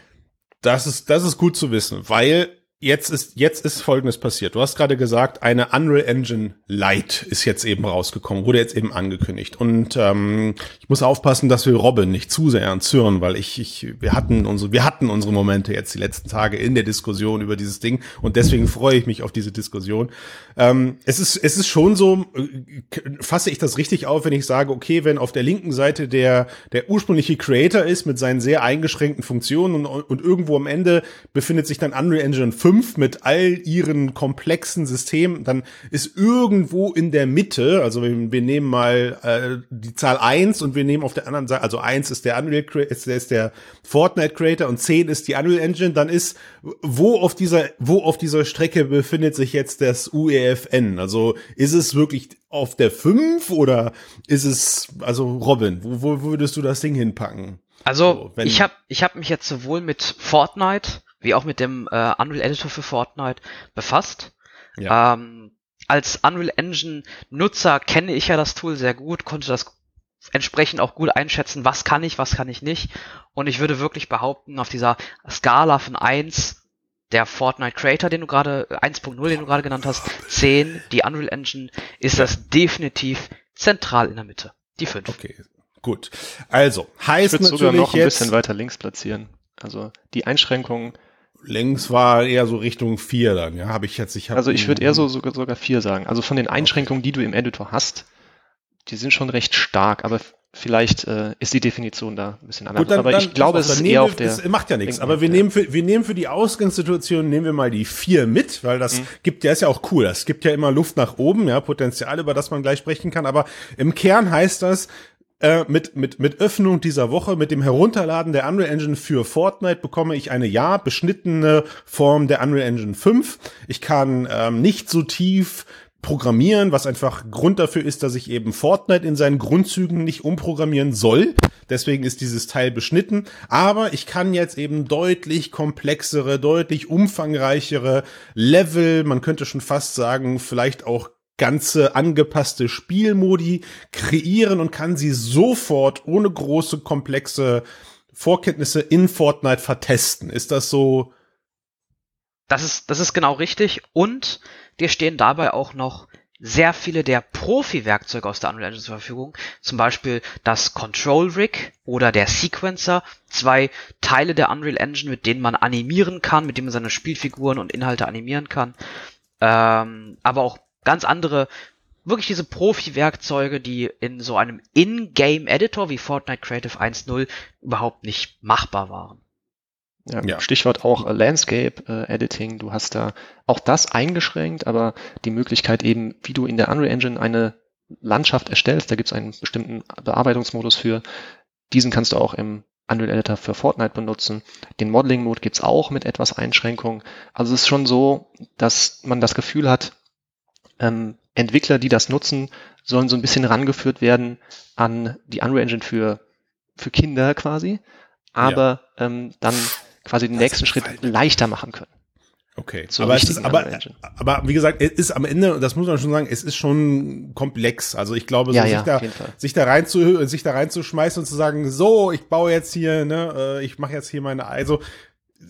Das ist, das ist gut zu wissen, weil jetzt ist, jetzt ist Folgendes passiert. Du hast gerade gesagt, eine Unreal Engine Lite ist jetzt eben rausgekommen, wurde jetzt eben angekündigt. Und ähm, ich muss aufpassen, dass wir Robin nicht zu sehr entzürnen, weil ich, ich, wir hatten unsere, wir hatten unsere Momente jetzt die letzten Tage in der Diskussion über dieses Ding und deswegen freue ich mich auf diese Diskussion. Ähm, es ist, es ist schon so, äh, fasse ich das richtig auf, wenn ich sage, okay, wenn auf der linken Seite der, der ursprüngliche Creator ist mit seinen sehr eingeschränkten Funktionen und, und irgendwo am Ende befindet sich dann Unreal Engine 5 5 mit all ihren komplexen Systemen, dann ist irgendwo in der Mitte, also wir, wir nehmen mal äh, die Zahl 1 und wir nehmen auf der anderen Seite, also 1 ist der Unreal ist, ist der Fortnite Creator und 10 ist die Unreal Engine, dann ist wo auf dieser wo auf dieser Strecke befindet sich jetzt das UEFN? Also ist es wirklich auf der 5 oder ist es also Robin, wo, wo würdest du das Ding hinpacken? Also, so, ich habe ich hab mich jetzt sowohl mit Fortnite wie auch mit dem äh, Unreal Editor für Fortnite befasst. Ja. Ähm, als Unreal Engine Nutzer kenne ich ja das Tool sehr gut, konnte das entsprechend auch gut einschätzen, was kann ich, was kann ich nicht. Und ich würde wirklich behaupten, auf dieser Skala von 1, der Fortnite Creator, den du gerade, 1.0, den du gerade genannt hast, 10, die Unreal Engine, ist ja. das definitiv zentral in der Mitte. Die 5. Okay, Gut. Also, heißt ich natürlich sogar noch ein jetzt, bisschen weiter links platzieren. Also, die Einschränkungen. Längs war eher so Richtung vier dann, ja, habe ich jetzt, ich hab Also, ich würde eher so sogar, sogar vier sagen. Also, von den Einschränkungen, okay. die du im Editor hast, die sind schon recht stark, aber vielleicht äh, ist die Definition da ein bisschen anders. Gut, dann, aber ich glaube, es ist eher auf der. Es macht ja nichts. Aber wir nehmen für wir nehmen für die Ausgangssituation nehmen wir mal die vier mit, weil das mhm. gibt ja ist ja auch cool. Das gibt ja immer Luft nach oben, ja Potenzial, über das man gleich sprechen kann. Aber im Kern heißt das, äh, mit, mit, mit Öffnung dieser Woche, mit dem Herunterladen der Unreal Engine für Fortnite bekomme ich eine ja beschnittene Form der Unreal Engine 5. Ich kann ähm, nicht so tief programmieren, was einfach Grund dafür ist, dass ich eben Fortnite in seinen Grundzügen nicht umprogrammieren soll. Deswegen ist dieses Teil beschnitten. Aber ich kann jetzt eben deutlich komplexere, deutlich umfangreichere Level, man könnte schon fast sagen, vielleicht auch ganze angepasste Spielmodi kreieren und kann sie sofort ohne große komplexe Vorkenntnisse in Fortnite vertesten. Ist das so? Das ist, das ist genau richtig. Und dir stehen dabei auch noch sehr viele der Profi-Werkzeuge aus der Unreal Engine zur Verfügung. Zum Beispiel das Control Rig oder der Sequencer. Zwei Teile der Unreal Engine, mit denen man animieren kann, mit denen man seine Spielfiguren und Inhalte animieren kann. Ähm, aber auch ganz andere, wirklich diese Profi-Werkzeuge, die in so einem In-Game-Editor wie Fortnite Creative 1.0 überhaupt nicht machbar waren. Ja, ja. Stichwort auch äh, Landscape äh, Editing. Du hast da auch das eingeschränkt, aber die Möglichkeit eben, wie du in der Unreal Engine eine Landschaft erstellst, da gibt es einen bestimmten Bearbeitungsmodus für. Diesen kannst du auch im Unreal Editor für Fortnite benutzen. Den Modeling Mode gibt's auch mit etwas Einschränkung. Also es ist schon so, dass man das Gefühl hat, ähm, Entwickler, die das nutzen, sollen so ein bisschen rangeführt werden an die Unreal Engine für, für Kinder quasi, aber ja. ähm, dann quasi den das nächsten Schritt leichter machen können. Okay, aber, es ist, aber, aber wie gesagt, es ist am Ende, das muss man schon sagen, es ist schon komplex. Also ich glaube, so ja, sich, ja, da, sich da rein zu, sich da reinzuschmeißen und zu sagen, so, ich baue jetzt hier, ne, äh, ich mache jetzt hier meine, also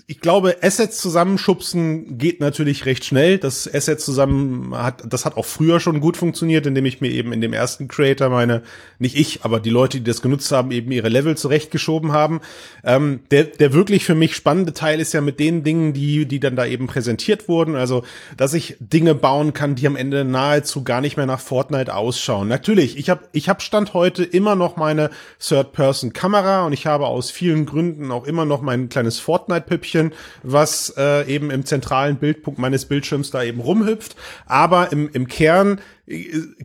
ich glaube, Assets zusammenschubsen geht natürlich recht schnell. Das Asset zusammen hat, das hat auch früher schon gut funktioniert, indem ich mir eben in dem ersten Creator meine, nicht ich, aber die Leute, die das genutzt haben, eben ihre Level zurechtgeschoben haben. Ähm, der, der wirklich für mich spannende Teil ist ja mit den Dingen, die, die dann da eben präsentiert wurden. Also, dass ich Dinge bauen kann, die am Ende nahezu gar nicht mehr nach Fortnite ausschauen. Natürlich, ich habe ich hab Stand heute immer noch meine Third-Person-Kamera und ich habe aus vielen Gründen auch immer noch mein kleines Fortnite-Pip Püppchen, was äh, eben im zentralen Bildpunkt meines Bildschirms da eben rumhüpft. Aber im, im Kern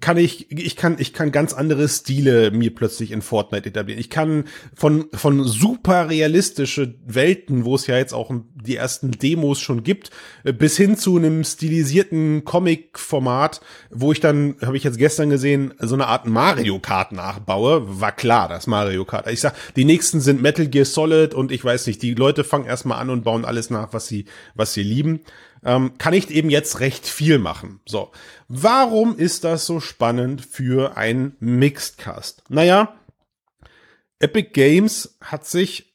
kann ich, ich kann, ich kann ganz andere Stile mir plötzlich in Fortnite etablieren. Ich kann von, von super realistische Welten, wo es ja jetzt auch die ersten Demos schon gibt, bis hin zu einem stilisierten Comic-Format, wo ich dann, habe ich jetzt gestern gesehen, so eine Art Mario Kart nachbaue, war klar, das Mario Kart. Ich sag, die nächsten sind Metal Gear Solid und ich weiß nicht, die Leute fangen erstmal an und bauen alles nach, was sie, was sie lieben ähm, kann ich eben jetzt recht viel machen. So, warum ist das so spannend für ein Mixedcast? Naja, Epic Games hat sich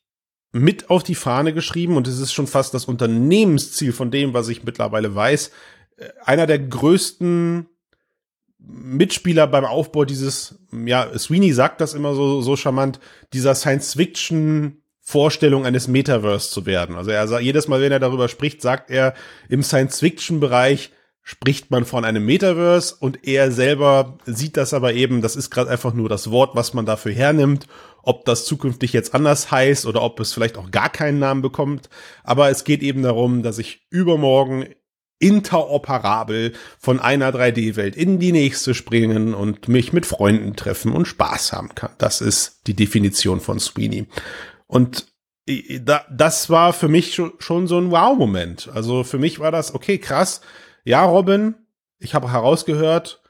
mit auf die Fahne geschrieben und es ist schon fast das Unternehmensziel von dem, was ich mittlerweile weiß. Äh, einer der größten Mitspieler beim Aufbau dieses, ja, Sweeney sagt das immer so, so charmant, dieser Science-Fiction Vorstellung eines Metaverse zu werden. Also er sagt, jedes Mal, wenn er darüber spricht, sagt er, im Science-Fiction-Bereich spricht man von einem Metaverse und er selber sieht das aber eben, das ist gerade einfach nur das Wort, was man dafür hernimmt, ob das zukünftig jetzt anders heißt oder ob es vielleicht auch gar keinen Namen bekommt. Aber es geht eben darum, dass ich übermorgen interoperabel von einer 3D-Welt in die nächste springen und mich mit Freunden treffen und Spaß haben kann. Das ist die Definition von Sweeney. Und das war für mich schon so ein Wow-Moment. Also für mich war das, okay, krass, ja, Robin, ich habe herausgehört,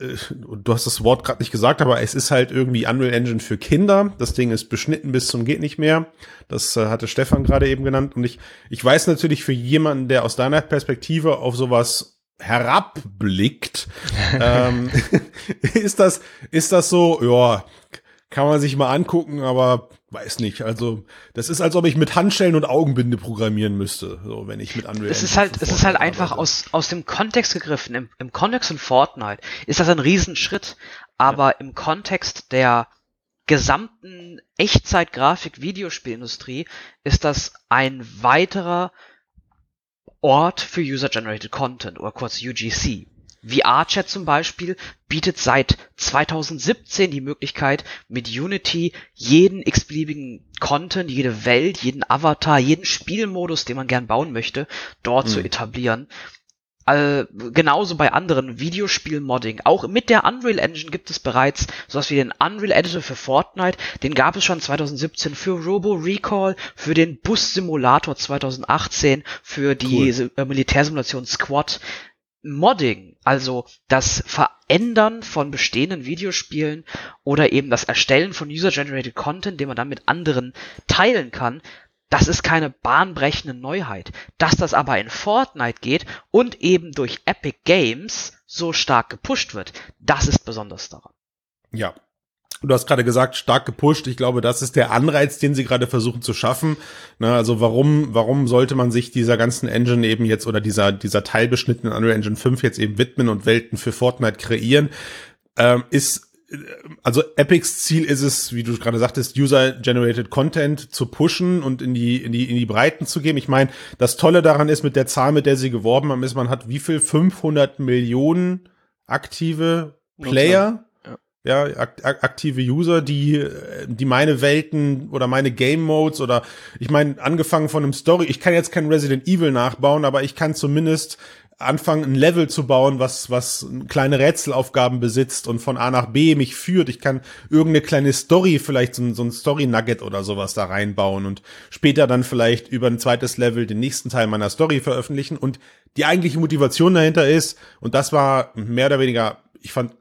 äh, du hast das Wort gerade nicht gesagt, aber es ist halt irgendwie Unreal Engine für Kinder. Das Ding ist beschnitten bis zum geht nicht mehr. Das äh, hatte Stefan gerade eben genannt. Und ich, ich weiß natürlich für jemanden, der aus deiner Perspektive auf sowas herabblickt, ähm, ist das, ist das so, ja, kann man sich mal angucken, aber weiß nicht. Also, das ist, als ob ich mit Handschellen und Augenbinde programmieren müsste, so, wenn ich mit Unreal Es ist halt, es ist halt einfach aus, aus dem Kontext gegriffen. Im, Im Kontext von Fortnite ist das ein Riesenschritt, aber ja. im Kontext der gesamten Echtzeit-Grafik-Videospielindustrie ist das ein weiterer Ort für User-Generated Content oder kurz UGC. VR-Chat zum Beispiel bietet seit 2017 die Möglichkeit, mit Unity jeden x-beliebigen Content, jede Welt, jeden Avatar, jeden Spielmodus, den man gern bauen möchte, dort mhm. zu etablieren. Äh, genauso bei anderen Videospiel-Modding. Auch mit der Unreal Engine gibt es bereits sowas wie den Unreal Editor für Fortnite. Den gab es schon 2017 für Robo Recall, für den Bus Simulator 2018, für die cool. Äh, Militärsimulation Squad. Modding, also das Verändern von bestehenden Videospielen oder eben das Erstellen von User-Generated Content, den man dann mit anderen teilen kann, das ist keine bahnbrechende Neuheit. Dass das aber in Fortnite geht und eben durch Epic Games so stark gepusht wird, das ist besonders daran. Ja, Du hast gerade gesagt, stark gepusht. Ich glaube, das ist der Anreiz, den sie gerade versuchen zu schaffen. Na, also warum, warum sollte man sich dieser ganzen Engine eben jetzt oder dieser, dieser teilbeschnittenen Unreal Engine 5 jetzt eben widmen und Welten für Fortnite kreieren? Ähm, ist, also Epics Ziel ist es, wie du gerade sagtest, User-Generated Content zu pushen und in die, in die, in die Breiten zu geben. Ich meine, das Tolle daran ist mit der Zahl, mit der sie geworben haben, ist, man hat wie viel? 500 Millionen aktive Player ja, aktive User, die, die meine Welten oder meine Game Modes oder ich meine, angefangen von einem Story, ich kann jetzt kein Resident Evil nachbauen, aber ich kann zumindest anfangen, ein Level zu bauen, was, was kleine Rätselaufgaben besitzt und von A nach B mich führt. Ich kann irgendeine kleine Story, vielleicht so so ein Story-Nugget oder sowas da reinbauen und später dann vielleicht über ein zweites Level den nächsten Teil meiner Story veröffentlichen. Und die eigentliche Motivation dahinter ist, und das war mehr oder weniger, ich fand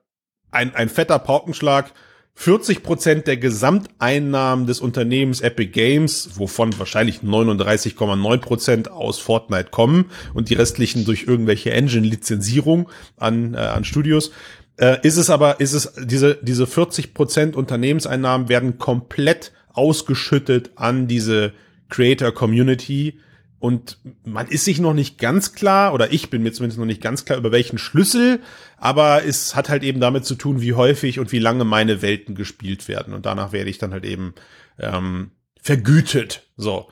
ein, ein fetter Paukenschlag. 40 Prozent der Gesamteinnahmen des Unternehmens Epic Games, wovon wahrscheinlich 39,9 Prozent aus Fortnite kommen und die restlichen durch irgendwelche Engine-Lizenzierung an, äh, an Studios, äh, ist es aber, ist es, diese, diese 40 Prozent Unternehmenseinnahmen werden komplett ausgeschüttet an diese Creator Community, und man ist sich noch nicht ganz klar, oder ich bin mir zumindest noch nicht ganz klar, über welchen Schlüssel, aber es hat halt eben damit zu tun, wie häufig und wie lange meine Welten gespielt werden. Und danach werde ich dann halt eben ähm, vergütet. So.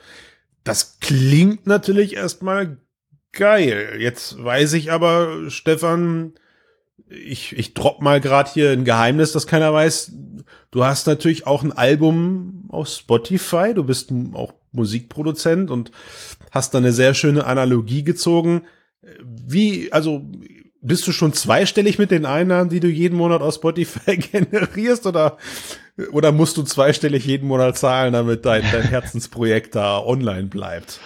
Das klingt natürlich erstmal geil. Jetzt weiß ich aber, Stefan, ich, ich drop mal gerade hier ein Geheimnis, das keiner weiß. Du hast natürlich auch ein Album auf Spotify. Du bist auch Musikproduzent und hast da eine sehr schöne Analogie gezogen. Wie, also bist du schon zweistellig mit den Einnahmen, die du jeden Monat aus Spotify generierst oder, oder musst du zweistellig jeden Monat zahlen, damit dein, dein Herzensprojekt da online bleibt?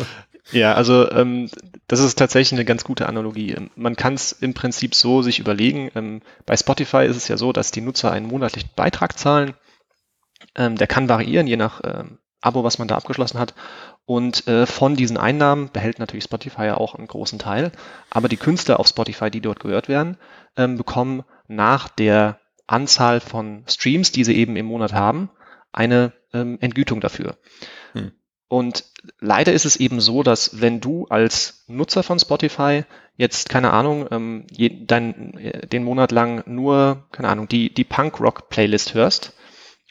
Ja, also ähm, das ist tatsächlich eine ganz gute Analogie. Man kann es im Prinzip so sich überlegen. Ähm, bei Spotify ist es ja so, dass die Nutzer einen monatlichen Beitrag zahlen. Ähm, der kann variieren, je nach ähm, Abo, was man da abgeschlossen hat. Und äh, von diesen Einnahmen behält natürlich Spotify ja auch einen großen Teil. Aber die Künstler auf Spotify, die dort gehört werden, ähm, bekommen nach der Anzahl von Streams, die sie eben im Monat haben, eine ähm, Entgütung dafür. Hm. Und leider ist es eben so, dass wenn du als Nutzer von Spotify jetzt, keine Ahnung, ähm, je, dein, äh, den Monat lang nur, keine Ahnung, die, die Punk-Rock-Playlist hörst,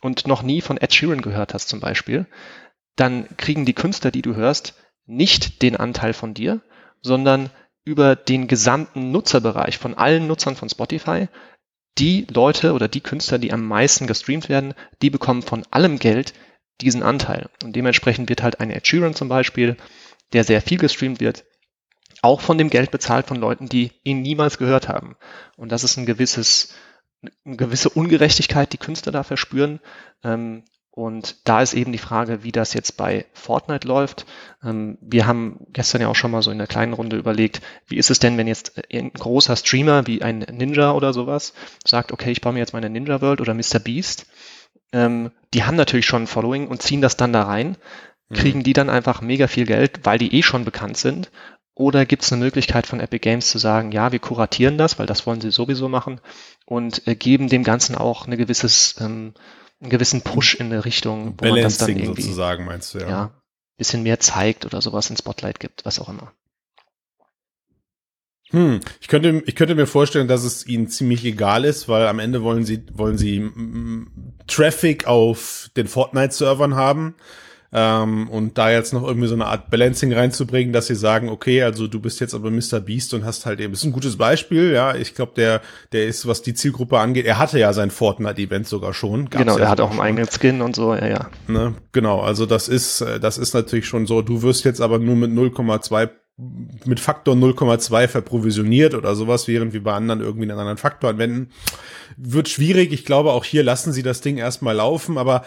und noch nie von Ed Sheeran gehört hast zum Beispiel, dann kriegen die Künstler, die du hörst, nicht den Anteil von dir, sondern über den gesamten Nutzerbereich von allen Nutzern von Spotify. Die Leute oder die Künstler, die am meisten gestreamt werden, die bekommen von allem Geld diesen Anteil. Und dementsprechend wird halt ein Ed Sheeran zum Beispiel, der sehr viel gestreamt wird, auch von dem Geld bezahlt von Leuten, die ihn niemals gehört haben. Und das ist ein gewisses, eine gewisse Ungerechtigkeit, die Künstler da verspüren. Ähm, und da ist eben die Frage, wie das jetzt bei Fortnite läuft. Ähm, wir haben gestern ja auch schon mal so in der kleinen Runde überlegt, wie ist es denn, wenn jetzt ein großer Streamer wie ein Ninja oder sowas sagt, okay, ich baue mir jetzt meine Ninja World oder Mr. Beast. Ähm, die haben natürlich schon ein Following und ziehen das dann da rein. Mhm. Kriegen die dann einfach mega viel Geld, weil die eh schon bekannt sind? Oder gibt es eine Möglichkeit von Epic Games zu sagen, ja, wir kuratieren das, weil das wollen sie sowieso machen und äh, geben dem Ganzen auch eine gewisses ähm, einen gewissen Push in eine Richtung, wo Balancing man das dann irgendwie, sozusagen, meinst du, ja. ja. Bisschen mehr zeigt oder sowas in Spotlight gibt, was auch immer. Hm, ich könnte, ich könnte mir vorstellen, dass es ihnen ziemlich egal ist, weil am Ende wollen sie, wollen sie Traffic auf den Fortnite-Servern haben ähm, und da jetzt noch irgendwie so eine Art Balancing reinzubringen, dass sie sagen, okay, also du bist jetzt aber Mr. Beast und hast halt eben, ist ein gutes Beispiel, ja, ich glaube, der, der ist, was die Zielgruppe angeht, er hatte ja sein Fortnite-Event sogar schon. Gab's genau, ja er hat auch einen eigenen Skin und so, ja, ja. Ne, genau, also das ist, das ist natürlich schon so, du wirst jetzt aber nur mit 0,2 mit Faktor 0,2 verprovisioniert oder sowas, während wir bei anderen irgendwie einen anderen Faktor anwenden. Wird schwierig. Ich glaube, auch hier lassen sie das Ding erstmal laufen, aber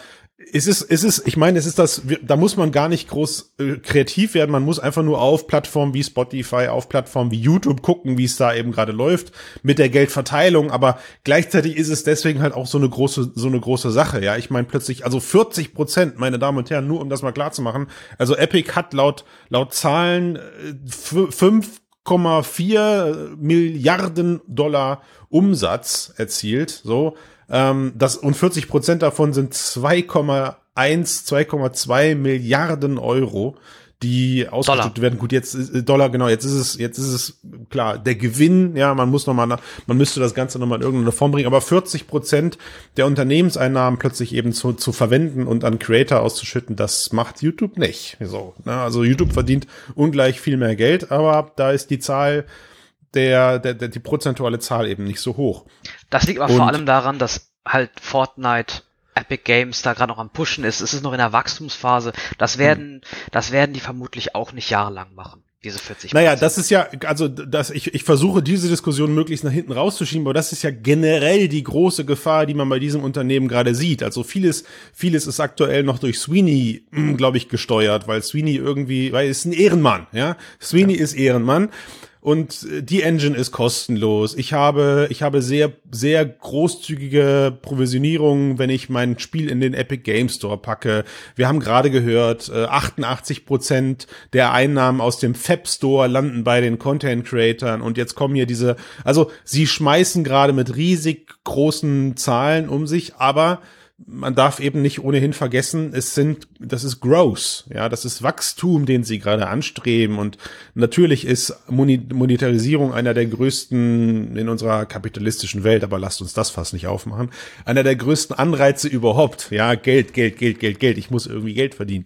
es ist, es ist, ich meine, es ist das, da muss man gar nicht groß äh, kreativ werden, man muss einfach nur auf Plattformen wie Spotify, auf Plattformen wie YouTube gucken, wie es da eben gerade läuft, mit der Geldverteilung, aber gleichzeitig ist es deswegen halt auch so eine große, so eine große Sache, ja. Ich meine plötzlich, also 40 Prozent, meine Damen und Herren, nur um das mal klar zu machen, also Epic hat laut, laut Zahlen 5,4 äh, Milliarden Dollar Umsatz erzielt, so, ähm, das, und 40 Prozent davon sind 2,1, 2,2 Milliarden Euro die ausgeschüttet werden. Gut, jetzt ist, äh, Dollar, genau, jetzt ist es, jetzt ist es klar, der Gewinn, ja, man muss nochmal, man müsste das Ganze nochmal in irgendeine Form bringen, aber 40 Prozent der Unternehmenseinnahmen plötzlich eben zu, zu verwenden und an Creator auszuschütten, das macht YouTube nicht. So, ne? Also YouTube verdient ungleich viel mehr Geld, aber da ist die Zahl der, der, der die prozentuale Zahl eben nicht so hoch. Das liegt aber Und vor allem daran, dass halt Fortnite Epic Games da gerade noch am Pushen ist. Es ist noch in der Wachstumsphase. Das werden, hm. das werden die vermutlich auch nicht jahrelang machen. Diese 40 Naja, das ist ja, also das, ich, ich versuche diese Diskussion möglichst nach hinten rauszuschieben, aber das ist ja generell die große Gefahr, die man bei diesem Unternehmen gerade sieht. Also vieles, vieles ist aktuell noch durch Sweeney, hm, glaube ich, gesteuert, weil Sweeney irgendwie, weil ist ein Ehrenmann, ja. Sweeney ja. ist Ehrenmann und äh, die Engine ist kostenlos. Ich habe, ich habe sehr, sehr großzügige Provisionierung, wenn ich mein Spiel in den Epic Game Store packe. Wir haben gerade gehört, 88 äh, Prozent der Einnahmen aus dem Fab Store landen bei den Content Creatern und jetzt kommen hier diese, also sie schmeißen gerade mit riesig großen Zahlen um sich, aber man darf eben nicht ohnehin vergessen, es sind, das ist Growth, ja, das ist Wachstum, den sie gerade anstreben. Und natürlich ist Monetarisierung einer der größten in unserer kapitalistischen Welt, aber lasst uns das fast nicht aufmachen, einer der größten Anreize überhaupt, ja, Geld, Geld, Geld, Geld, Geld, ich muss irgendwie Geld verdienen.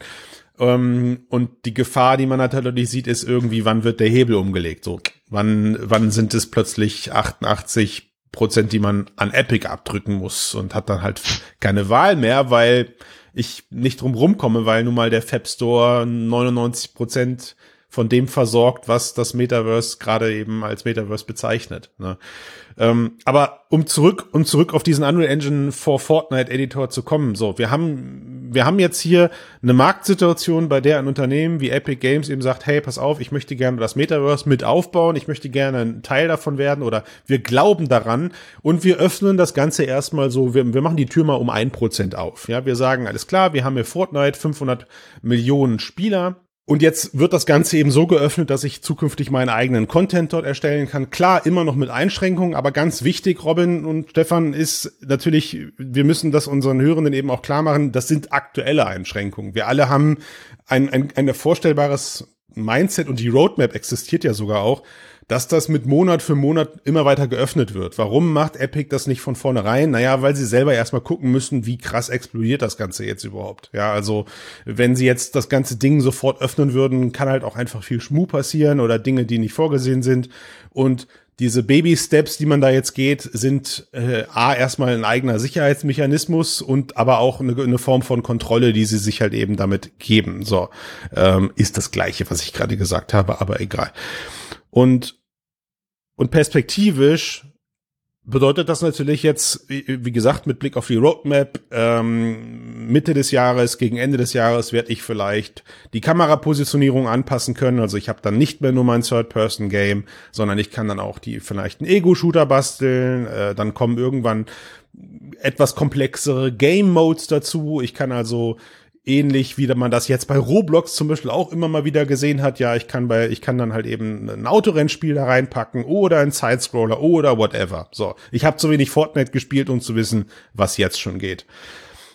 Ähm, und die Gefahr, die man natürlich sieht, ist irgendwie, wann wird der Hebel umgelegt, so, wann, wann sind es plötzlich 88 Prozent, die man an Epic abdrücken muss und hat dann halt keine Wahl mehr, weil ich nicht drum rumkomme, weil nun mal der Fab Store 99 Prozent von dem versorgt, was das Metaverse gerade eben als Metaverse bezeichnet. Ne? Ähm, aber um zurück, um zurück auf diesen Unreal Engine for Fortnite Editor zu kommen, so, wir haben, wir haben jetzt hier eine Marktsituation, bei der ein Unternehmen wie Epic Games eben sagt, hey, pass auf, ich möchte gerne das Metaverse mit aufbauen, ich möchte gerne ein Teil davon werden oder wir glauben daran und wir öffnen das Ganze erstmal so, wir, wir machen die Tür mal um ein Prozent auf. Ja, wir sagen, alles klar, wir haben hier Fortnite, 500 Millionen Spieler, und jetzt wird das Ganze eben so geöffnet, dass ich zukünftig meinen eigenen Content dort erstellen kann. Klar, immer noch mit Einschränkungen, aber ganz wichtig, Robin und Stefan, ist natürlich, wir müssen das unseren Hörenden eben auch klar machen, das sind aktuelle Einschränkungen. Wir alle haben ein, ein, ein vorstellbares Mindset und die Roadmap existiert ja sogar auch, dass das mit Monat für Monat immer weiter geöffnet wird. Warum macht Epic das nicht von vornherein? Naja, weil sie selber erstmal gucken müssen, wie krass explodiert das Ganze jetzt überhaupt. Ja, also wenn sie jetzt das ganze Ding sofort öffnen würden, kann halt auch einfach viel Schmu passieren oder Dinge, die nicht vorgesehen sind. Und diese Baby-Steps, die man da jetzt geht, sind äh, A, erstmal ein eigener Sicherheitsmechanismus und aber auch eine, eine, Form von Kontrolle, die sie sich halt eben damit geben. So, ähm, ist das Gleiche, was ich gerade gesagt habe, aber egal. Und, und perspektivisch bedeutet das natürlich jetzt, wie gesagt, mit Blick auf die Roadmap, ähm, Mitte des Jahres, gegen Ende des Jahres werde ich vielleicht die Kamerapositionierung anpassen können. Also ich habe dann nicht mehr nur mein Third-Person-Game, sondern ich kann dann auch die vielleicht einen Ego-Shooter basteln. Äh, dann kommen irgendwann etwas komplexere Game-Modes dazu. Ich kann also ähnlich wie man das jetzt bei Roblox zum Beispiel auch immer mal wieder gesehen hat. Ja, ich kann bei, ich kann dann halt eben ein Autorennspiel da reinpacken oder ein Sidescroller oder whatever. So, ich habe zu wenig Fortnite gespielt, um zu wissen, was jetzt schon geht.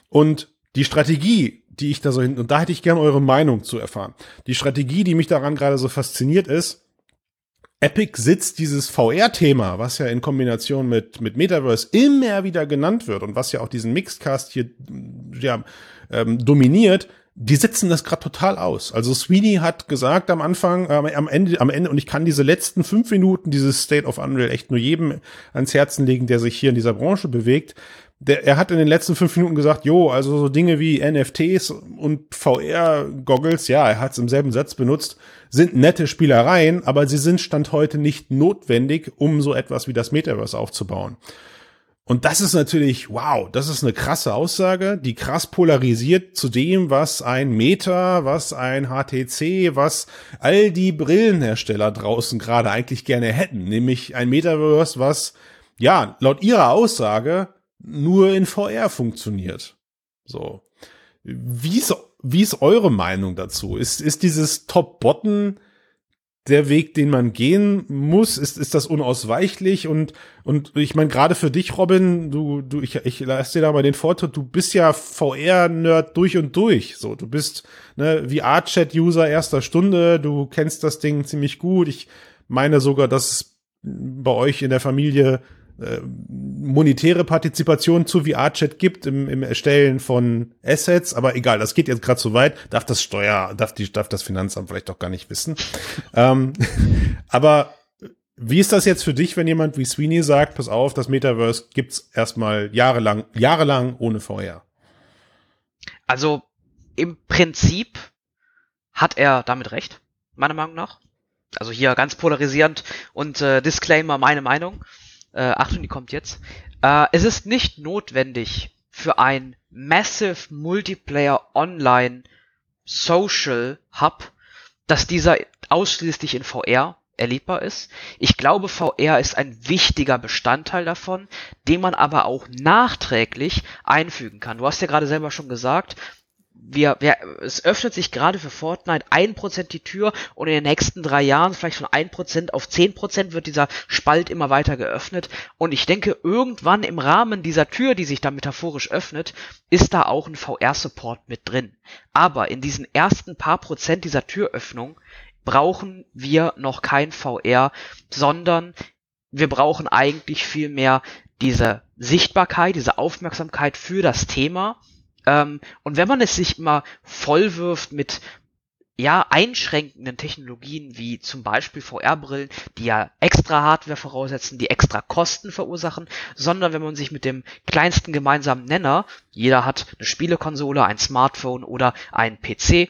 Und die Strategie, die ich da so hin, und da hätte ich gern eure Meinung zu erfahren. Die Strategie, die mich daran gerade so fasziniert ist, Epic sitzt dieses VR-Thema, was ja in Kombination mit, mit Metaverse immer wieder genannt wird und was ja auch diesen Mixedcast hier ja, ähm, dominiert, die setzen das gerade total aus. Also Sweeney hat gesagt am Anfang, äh, am Ende, am Ende, und ich kann diese letzten fünf Minuten dieses State of Unreal echt nur jedem ans Herzen legen, der sich hier in dieser Branche bewegt. Der, er hat in den letzten fünf Minuten gesagt, jo, also so Dinge wie NFTs und VR-Goggles, ja, er hat es im selben Satz benutzt, sind nette Spielereien, aber sie sind Stand heute nicht notwendig, um so etwas wie das Metaverse aufzubauen. Und das ist natürlich, wow, das ist eine krasse Aussage, die krass polarisiert zu dem, was ein Meta, was ein HTC, was all die Brillenhersteller draußen gerade eigentlich gerne hätten, nämlich ein Metaverse, was, ja, laut ihrer Aussage nur in VR funktioniert. So. Wie ist, wie ist eure Meinung dazu? Ist, ist dieses Top-Bottom der Weg, den man gehen muss? Ist, ist das unausweichlich? Und, und ich meine, gerade für dich, Robin, du, du, ich, ich lasse dir da mal den Vortritt, du bist ja VR-Nerd durch und durch. So, du bist ne, VR-Chat-User erster Stunde, du kennst das Ding ziemlich gut. Ich meine sogar, dass bei euch in der Familie äh, monetäre Partizipation zu VR-Chat gibt im, im Erstellen von Assets, aber egal, das geht jetzt gerade zu weit, darf das Steuer, darf die, darf das Finanzamt vielleicht doch gar nicht wissen. ähm, aber wie ist das jetzt für dich, wenn jemand wie Sweeney sagt, pass auf, das Metaverse gibt's erstmal jahrelang, jahrelang ohne VR? Also im Prinzip hat er damit recht, meiner Meinung nach. Also hier ganz polarisierend und äh, Disclaimer, meine Meinung äh, Achtung, die kommt jetzt. Äh, es ist nicht notwendig für ein Massive Multiplayer Online Social Hub, dass dieser ausschließlich in VR erlebbar ist. Ich glaube, VR ist ein wichtiger Bestandteil davon, den man aber auch nachträglich einfügen kann. Du hast ja gerade selber schon gesagt, wir, wir, es öffnet sich gerade für Fortnite ein Prozent die Tür und in den nächsten drei Jahren vielleicht von ein Prozent auf zehn Prozent wird dieser Spalt immer weiter geöffnet. Und ich denke, irgendwann im Rahmen dieser Tür, die sich da metaphorisch öffnet, ist da auch ein VR-Support mit drin. Aber in diesen ersten paar Prozent dieser Türöffnung brauchen wir noch kein VR, sondern wir brauchen eigentlich viel mehr diese Sichtbarkeit, diese Aufmerksamkeit für das Thema ähm, und wenn man es sich immer vollwirft mit ja, einschränkenden Technologien wie zum Beispiel VR-Brillen, die ja extra Hardware voraussetzen, die extra Kosten verursachen, sondern wenn man sich mit dem kleinsten gemeinsamen Nenner, jeder hat eine Spielekonsole, ein Smartphone oder ein PC,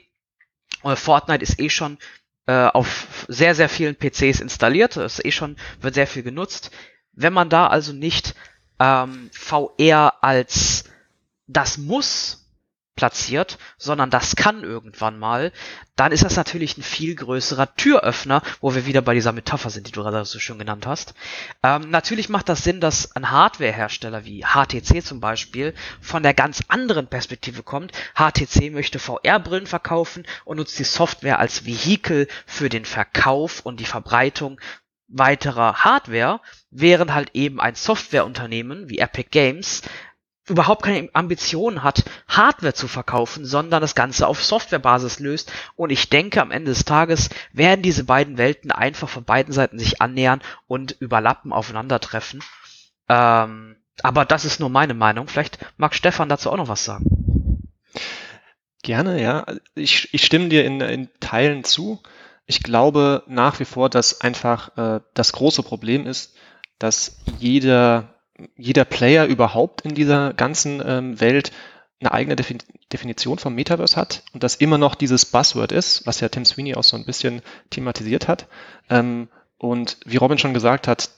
und Fortnite ist eh schon äh, auf sehr, sehr vielen PCs installiert, ist eh schon, wird sehr viel genutzt. Wenn man da also nicht ähm, VR als das muss platziert, sondern das kann irgendwann mal, dann ist das natürlich ein viel größerer Türöffner, wo wir wieder bei dieser Metapher sind, die du gerade so schön genannt hast. Ähm, natürlich macht das Sinn, dass ein Hardwarehersteller wie HTC zum Beispiel von der ganz anderen Perspektive kommt. HTC möchte VR-Brillen verkaufen und nutzt die Software als Vehikel für den Verkauf und die Verbreitung weiterer Hardware, während halt eben ein Softwareunternehmen wie Epic Games überhaupt keine Ambition hat, Hardware zu verkaufen, sondern das Ganze auf Softwarebasis löst. Und ich denke, am Ende des Tages werden diese beiden Welten einfach von beiden Seiten sich annähern und überlappen, aufeinandertreffen. Ähm, aber das ist nur meine Meinung. Vielleicht mag Stefan dazu auch noch was sagen. Gerne, ja. Ich, ich stimme dir in, in Teilen zu. Ich glaube nach wie vor, dass einfach äh, das große Problem ist, dass jeder jeder Player überhaupt in dieser ganzen ähm, Welt eine eigene Defin Definition vom Metaverse hat und das immer noch dieses Buzzword ist, was ja Tim Sweeney auch so ein bisschen thematisiert hat. Ähm, und wie Robin schon gesagt hat,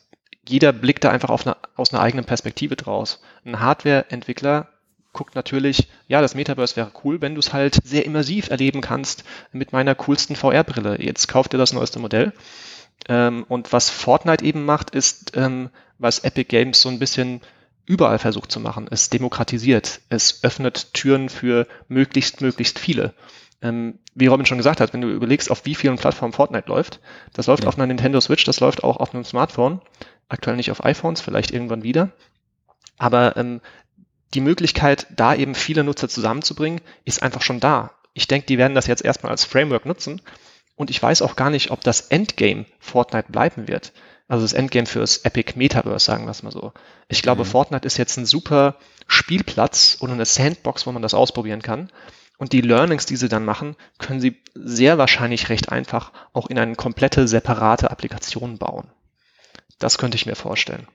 jeder blickt da einfach eine, aus einer eigenen Perspektive draus. Ein Hardware-Entwickler guckt natürlich, ja, das Metaverse wäre cool, wenn du es halt sehr immersiv erleben kannst mit meiner coolsten VR-Brille. Jetzt kauft ihr das neueste Modell. Ähm, und was Fortnite eben macht, ist, ähm, was Epic Games so ein bisschen überall versucht zu machen. Es demokratisiert, es öffnet Türen für möglichst, möglichst viele. Ähm, wie Robin schon gesagt hat, wenn du überlegst, auf wie vielen Plattformen Fortnite läuft, das läuft ja. auf einer Nintendo Switch, das läuft auch auf einem Smartphone, aktuell nicht auf iPhones, vielleicht irgendwann wieder. Aber ähm, die Möglichkeit, da eben viele Nutzer zusammenzubringen, ist einfach schon da. Ich denke, die werden das jetzt erstmal als Framework nutzen und ich weiß auch gar nicht, ob das Endgame Fortnite bleiben wird. Also das Endgame fürs Epic Metaverse, sagen wir es mal so. Ich glaube, mhm. Fortnite ist jetzt ein super Spielplatz oder eine Sandbox, wo man das ausprobieren kann. Und die Learnings, die sie dann machen, können sie sehr wahrscheinlich recht einfach auch in eine komplette separate Applikation bauen. Das könnte ich mir vorstellen.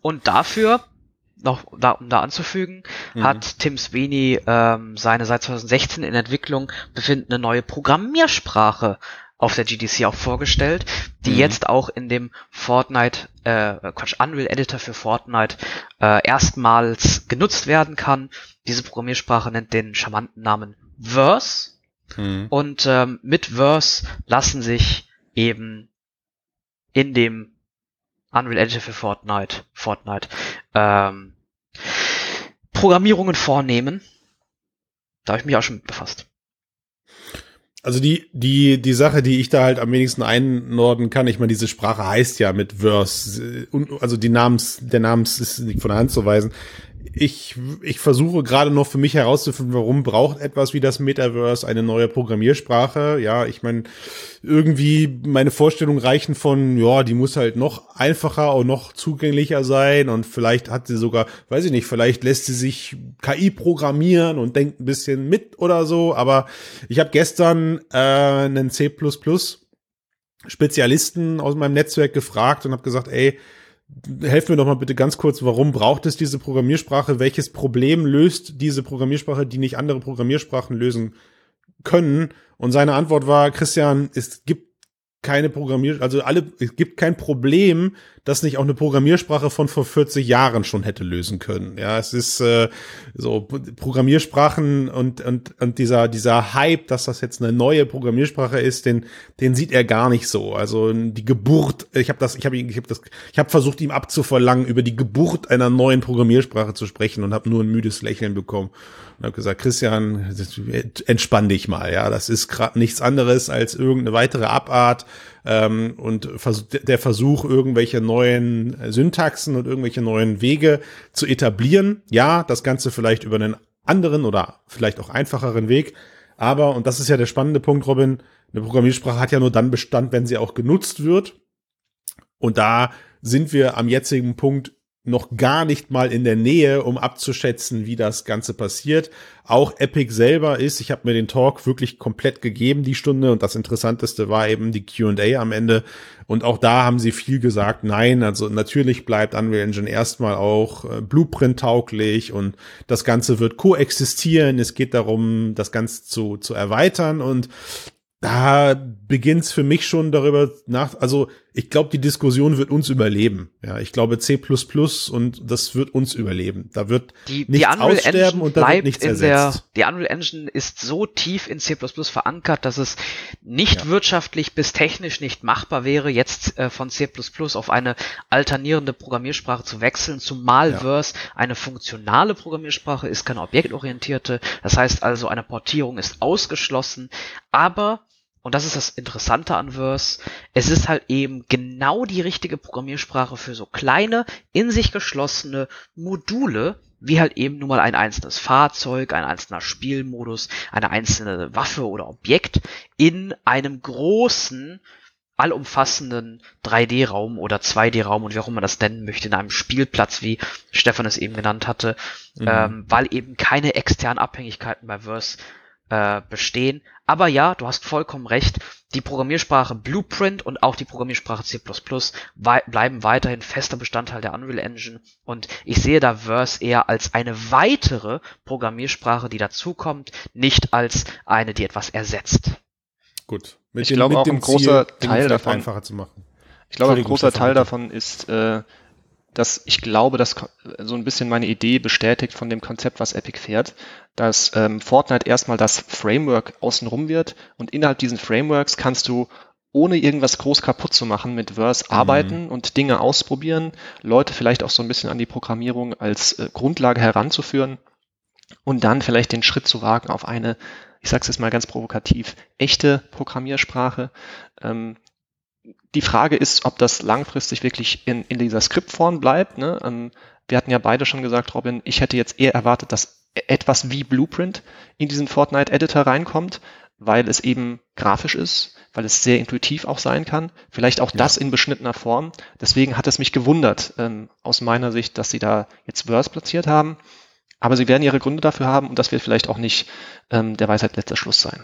Und dafür noch da, um da anzufügen, mhm. hat Tim Sweeney ähm, seine seit 2016 in Entwicklung befindende neue Programmiersprache auf der GDC auch vorgestellt, die mhm. jetzt auch in dem Fortnite, äh, Quatsch, Unreal Editor für Fortnite äh, erstmals genutzt werden kann. Diese Programmiersprache nennt den charmanten Namen Verse. Mhm. Und ähm, mit Verse lassen sich eben in dem Unreal Engine für Fortnite, Fortnite, ähm, Programmierungen vornehmen. Da habe ich mich auch schon mit befasst. Also die, die, die Sache, die ich da halt am wenigsten einnorden kann, ich meine, diese Sprache heißt ja mit Verse, also die Namens, der Namens ist nicht von der Hand zu weisen ich, ich versuche gerade noch für mich herauszufinden, warum braucht etwas wie das Metaverse eine neue Programmiersprache. Ja, ich meine, irgendwie meine Vorstellungen reichen von, ja, die muss halt noch einfacher und noch zugänglicher sein und vielleicht hat sie sogar, weiß ich nicht, vielleicht lässt sie sich KI programmieren und denkt ein bisschen mit oder so. Aber ich habe gestern äh, einen C++ Spezialisten aus meinem Netzwerk gefragt und habe gesagt, ey, helfen wir doch mal bitte ganz kurz, warum braucht es diese Programmiersprache? Welches Problem löst diese Programmiersprache, die nicht andere Programmiersprachen lösen können? Und seine Antwort war, Christian, es gibt keine Programmier, also alle, es gibt kein Problem, das nicht auch eine Programmiersprache von vor 40 Jahren schon hätte lösen können. Ja, es ist äh, so Programmiersprachen und und und dieser dieser Hype, dass das jetzt eine neue Programmiersprache ist, den den sieht er gar nicht so. Also die Geburt, ich habe das, ich habe ich habe das, ich habe versucht ihm abzuverlangen, über die Geburt einer neuen Programmiersprache zu sprechen und habe nur ein müdes Lächeln bekommen und habe gesagt, Christian, entspann dich mal, ja, das ist gerade nichts anderes als irgendeine weitere Abart ähm, und der Versuch, irgendwelche neuen Syntaxen und irgendwelche neuen Wege zu etablieren. Ja, das Ganze vielleicht über einen anderen oder vielleicht auch einfacheren Weg. Aber, und das ist ja der spannende Punkt, Robin, eine Programmiersprache hat ja nur dann Bestand, wenn sie auch genutzt wird. Und da sind wir am jetzigen Punkt noch gar nicht mal in der Nähe, um abzuschätzen, wie das Ganze passiert. Auch Epic selber ist, ich habe mir den Talk wirklich komplett gegeben, die Stunde, und das Interessanteste war eben die QA am Ende. Und auch da haben sie viel gesagt, nein, also natürlich bleibt Unreal Engine erstmal auch äh, Blueprint-tauglich und das Ganze wird koexistieren. Es geht darum, das Ganze zu, zu erweitern und da beginnt's für mich schon darüber nach, also ich glaube, die Diskussion wird uns überleben. Ja, ich glaube C++ und das wird uns überleben. Da wird die, nichts die Unreal aussterben Engine und da wird nichts in ersetzt. Der, die Unreal Engine ist so tief in C++ verankert, dass es nicht ja. wirtschaftlich bis technisch nicht machbar wäre, jetzt äh, von C++ auf eine alternierende Programmiersprache zu wechseln, zumal ja. Verse eine funktionale Programmiersprache ist, keine objektorientierte. Das heißt also, eine Portierung ist ausgeschlossen, aber und das ist das Interessante an Verse, es ist halt eben genau die richtige Programmiersprache für so kleine, in sich geschlossene Module, wie halt eben nun mal ein einzelnes Fahrzeug, ein einzelner Spielmodus, eine einzelne Waffe oder Objekt in einem großen allumfassenden 3D-Raum oder 2D-Raum und wie auch immer man das nennen möchte, in einem Spielplatz, wie Stefan es eben genannt hatte, mhm. ähm, weil eben keine externen Abhängigkeiten bei Verse äh, bestehen. Aber ja, du hast vollkommen recht, die Programmiersprache Blueprint und auch die Programmiersprache C++ wei bleiben weiterhin fester Bestandteil der Unreal Engine und ich sehe da Verse eher als eine weitere Programmiersprache, die dazukommt, nicht als eine, die etwas ersetzt. Gut. Mit ich glaube auch ein großer Ziel, Teil davon einfacher zu machen. Ich glaube, ein großer Teil davon ist, äh, dass ich glaube, dass so ein bisschen meine Idee bestätigt von dem Konzept, was Epic fährt, dass ähm, Fortnite erstmal das Framework außenrum wird und innerhalb diesen Frameworks kannst du ohne irgendwas groß kaputt zu machen mit Verse mhm. arbeiten und Dinge ausprobieren, Leute vielleicht auch so ein bisschen an die Programmierung als äh, Grundlage heranzuführen und dann vielleicht den Schritt zu wagen auf eine ich sage es jetzt mal ganz provokativ, echte Programmiersprache. Ähm, die Frage ist, ob das langfristig wirklich in, in dieser Skriptform bleibt. Ne? Ähm, wir hatten ja beide schon gesagt, Robin, ich hätte jetzt eher erwartet, dass etwas wie Blueprint in diesen Fortnite-Editor reinkommt, weil es eben grafisch ist, weil es sehr intuitiv auch sein kann. Vielleicht auch ja. das in beschnittener Form. Deswegen hat es mich gewundert, ähm, aus meiner Sicht, dass sie da jetzt Verse platziert haben. Aber sie werden ihre Gründe dafür haben und das wird vielleicht auch nicht ähm, der Weisheit letzter Schluss sein.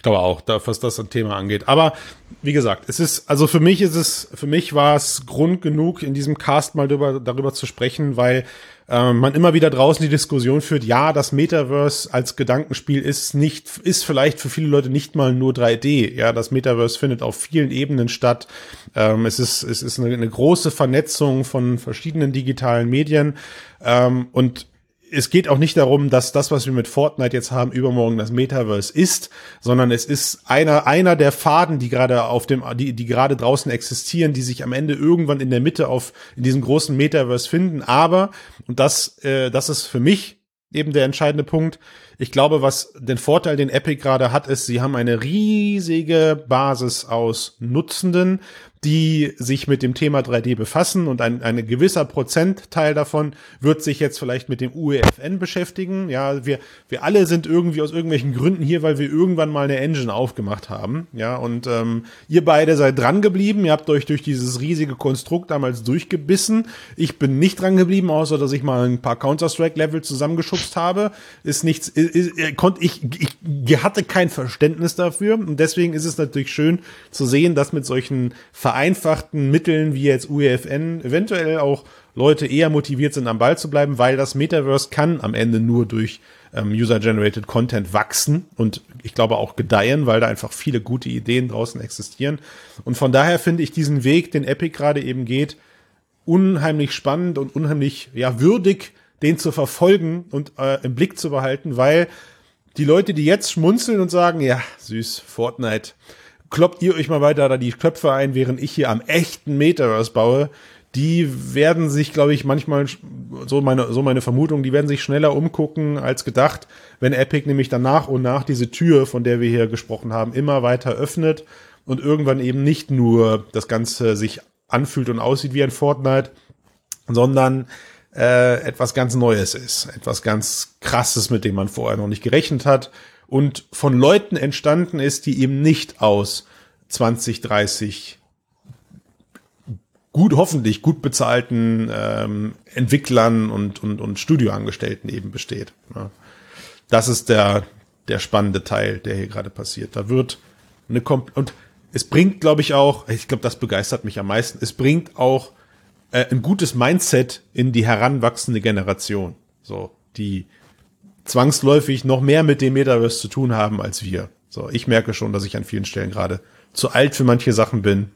Ich glaube auch, da, was das Thema angeht. Aber wie gesagt, es ist, also für mich ist es, für mich war es Grund genug, in diesem Cast mal darüber, darüber zu sprechen, weil äh, man immer wieder draußen die Diskussion führt, ja, das Metaverse als Gedankenspiel ist nicht, ist vielleicht für viele Leute nicht mal nur 3D. Ja, das Metaverse findet auf vielen Ebenen statt. Ähm, es ist, es ist eine, eine große Vernetzung von verschiedenen digitalen Medien. Ähm, und es geht auch nicht darum, dass das, was wir mit Fortnite jetzt haben, übermorgen das Metaverse ist, sondern es ist einer, einer der Faden, die gerade auf dem, die, die gerade draußen existieren, die sich am Ende irgendwann in der Mitte auf, in diesem großen Metaverse finden. Aber, und das, äh, das ist für mich eben der entscheidende Punkt. Ich glaube, was den Vorteil, den Epic gerade hat, ist, sie haben eine riesige Basis aus Nutzenden, die sich mit dem Thema 3D befassen und ein, ein gewisser Prozentteil davon wird sich jetzt vielleicht mit dem UEFN beschäftigen. Ja, wir, wir alle sind irgendwie aus irgendwelchen Gründen hier, weil wir irgendwann mal eine Engine aufgemacht haben. Ja, und ähm, ihr beide seid dran geblieben. Ihr habt euch durch dieses riesige Konstrukt damals durchgebissen. Ich bin nicht dran geblieben, außer dass ich mal ein paar Counter-Strike-Level zusammengeschubst habe. Ist nichts, ist, ist, konnte ich, ich hatte kein Verständnis dafür. Und deswegen ist es natürlich schön zu sehen, dass mit solchen vereinfachten Mitteln wie jetzt UEFN eventuell auch Leute eher motiviert sind, am Ball zu bleiben, weil das Metaverse kann am Ende nur durch ähm, User-Generated Content wachsen und ich glaube auch gedeihen, weil da einfach viele gute Ideen draußen existieren. Und von daher finde ich diesen Weg, den Epic gerade eben geht, unheimlich spannend und unheimlich ja würdig, den zu verfolgen und äh, im Blick zu behalten, weil die Leute, die jetzt schmunzeln und sagen, ja, süß, Fortnite, kloppt ihr euch mal weiter da die Köpfe ein, während ich hier am echten Metaverse baue. Die werden sich, glaube ich, manchmal, so meine, so meine Vermutung, die werden sich schneller umgucken als gedacht, wenn Epic nämlich dann nach und nach diese Tür, von der wir hier gesprochen haben, immer weiter öffnet und irgendwann eben nicht nur das Ganze sich anfühlt und aussieht wie ein Fortnite, sondern äh, etwas ganz Neues ist, etwas ganz Krasses, mit dem man vorher noch nicht gerechnet hat und von Leuten entstanden ist, die eben nicht aus 20, 30 gut, hoffentlich gut bezahlten ähm, Entwicklern und, und, und Studioangestellten eben besteht. Ja. Das ist der, der spannende Teil, der hier gerade passiert. Da wird eine Kom und es bringt, glaube ich, auch, ich glaube, das begeistert mich am meisten, es bringt auch äh, ein gutes Mindset in die heranwachsende Generation. So, die zwangsläufig noch mehr mit dem Metaverse zu tun haben als wir. So, ich merke schon, dass ich an vielen Stellen gerade zu alt für manche Sachen bin.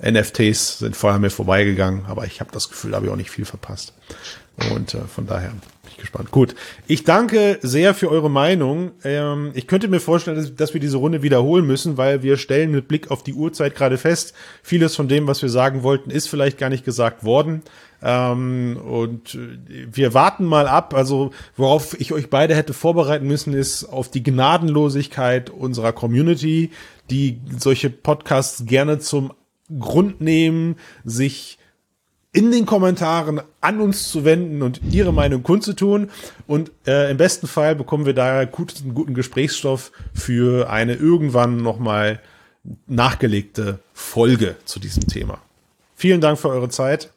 NFTs sind vorher mir vorbeigegangen, aber ich habe das Gefühl, da habe ich auch nicht viel verpasst. Und äh, von daher bin ich gespannt. Gut, ich danke sehr für eure Meinung. Ähm, ich könnte mir vorstellen, dass, dass, wir diese Runde wiederholen müssen, weil wir stellen mit Blick auf die Uhrzeit gerade fest, vieles von dem, was wir sagen wollten, ist vielleicht gar nicht gesagt worden. Ähm, und äh, wir warten mal ab. Also, worauf ich euch beide hätte vorbereiten müssen, ist auf die Gnadenlosigkeit unserer Community, die solche Podcasts gerne zum Grund nehmen, sich in den Kommentaren an uns zu wenden und ihre Meinung kundzutun. Und äh, im besten Fall bekommen wir da guten, guten Gesprächsstoff für eine irgendwann nochmal nachgelegte Folge zu diesem Thema. Vielen Dank für eure Zeit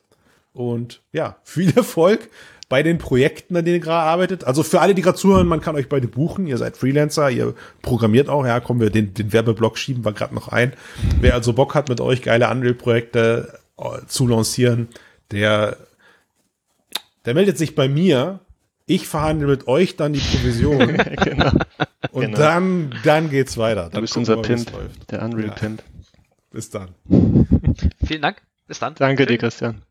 und ja, viel Erfolg bei den Projekten, an denen ihr gerade arbeitet. Also für alle, die gerade zuhören, man kann euch beide buchen. Ihr seid Freelancer, ihr programmiert auch. Ja, kommen wir den, den Werbeblock schieben wir gerade noch ein. Wer also Bock hat, mit euch geile Unreal-Projekte äh, zu lancieren, der, der meldet sich bei mir. Ich verhandle mit euch dann die Provision. genau. Und genau. dann, dann geht's weiter. Dann du bist unser Pimp, der Unreal ja. Pimp. Bis dann. Vielen Dank. Bis dann. Danke Schön. dir, Christian.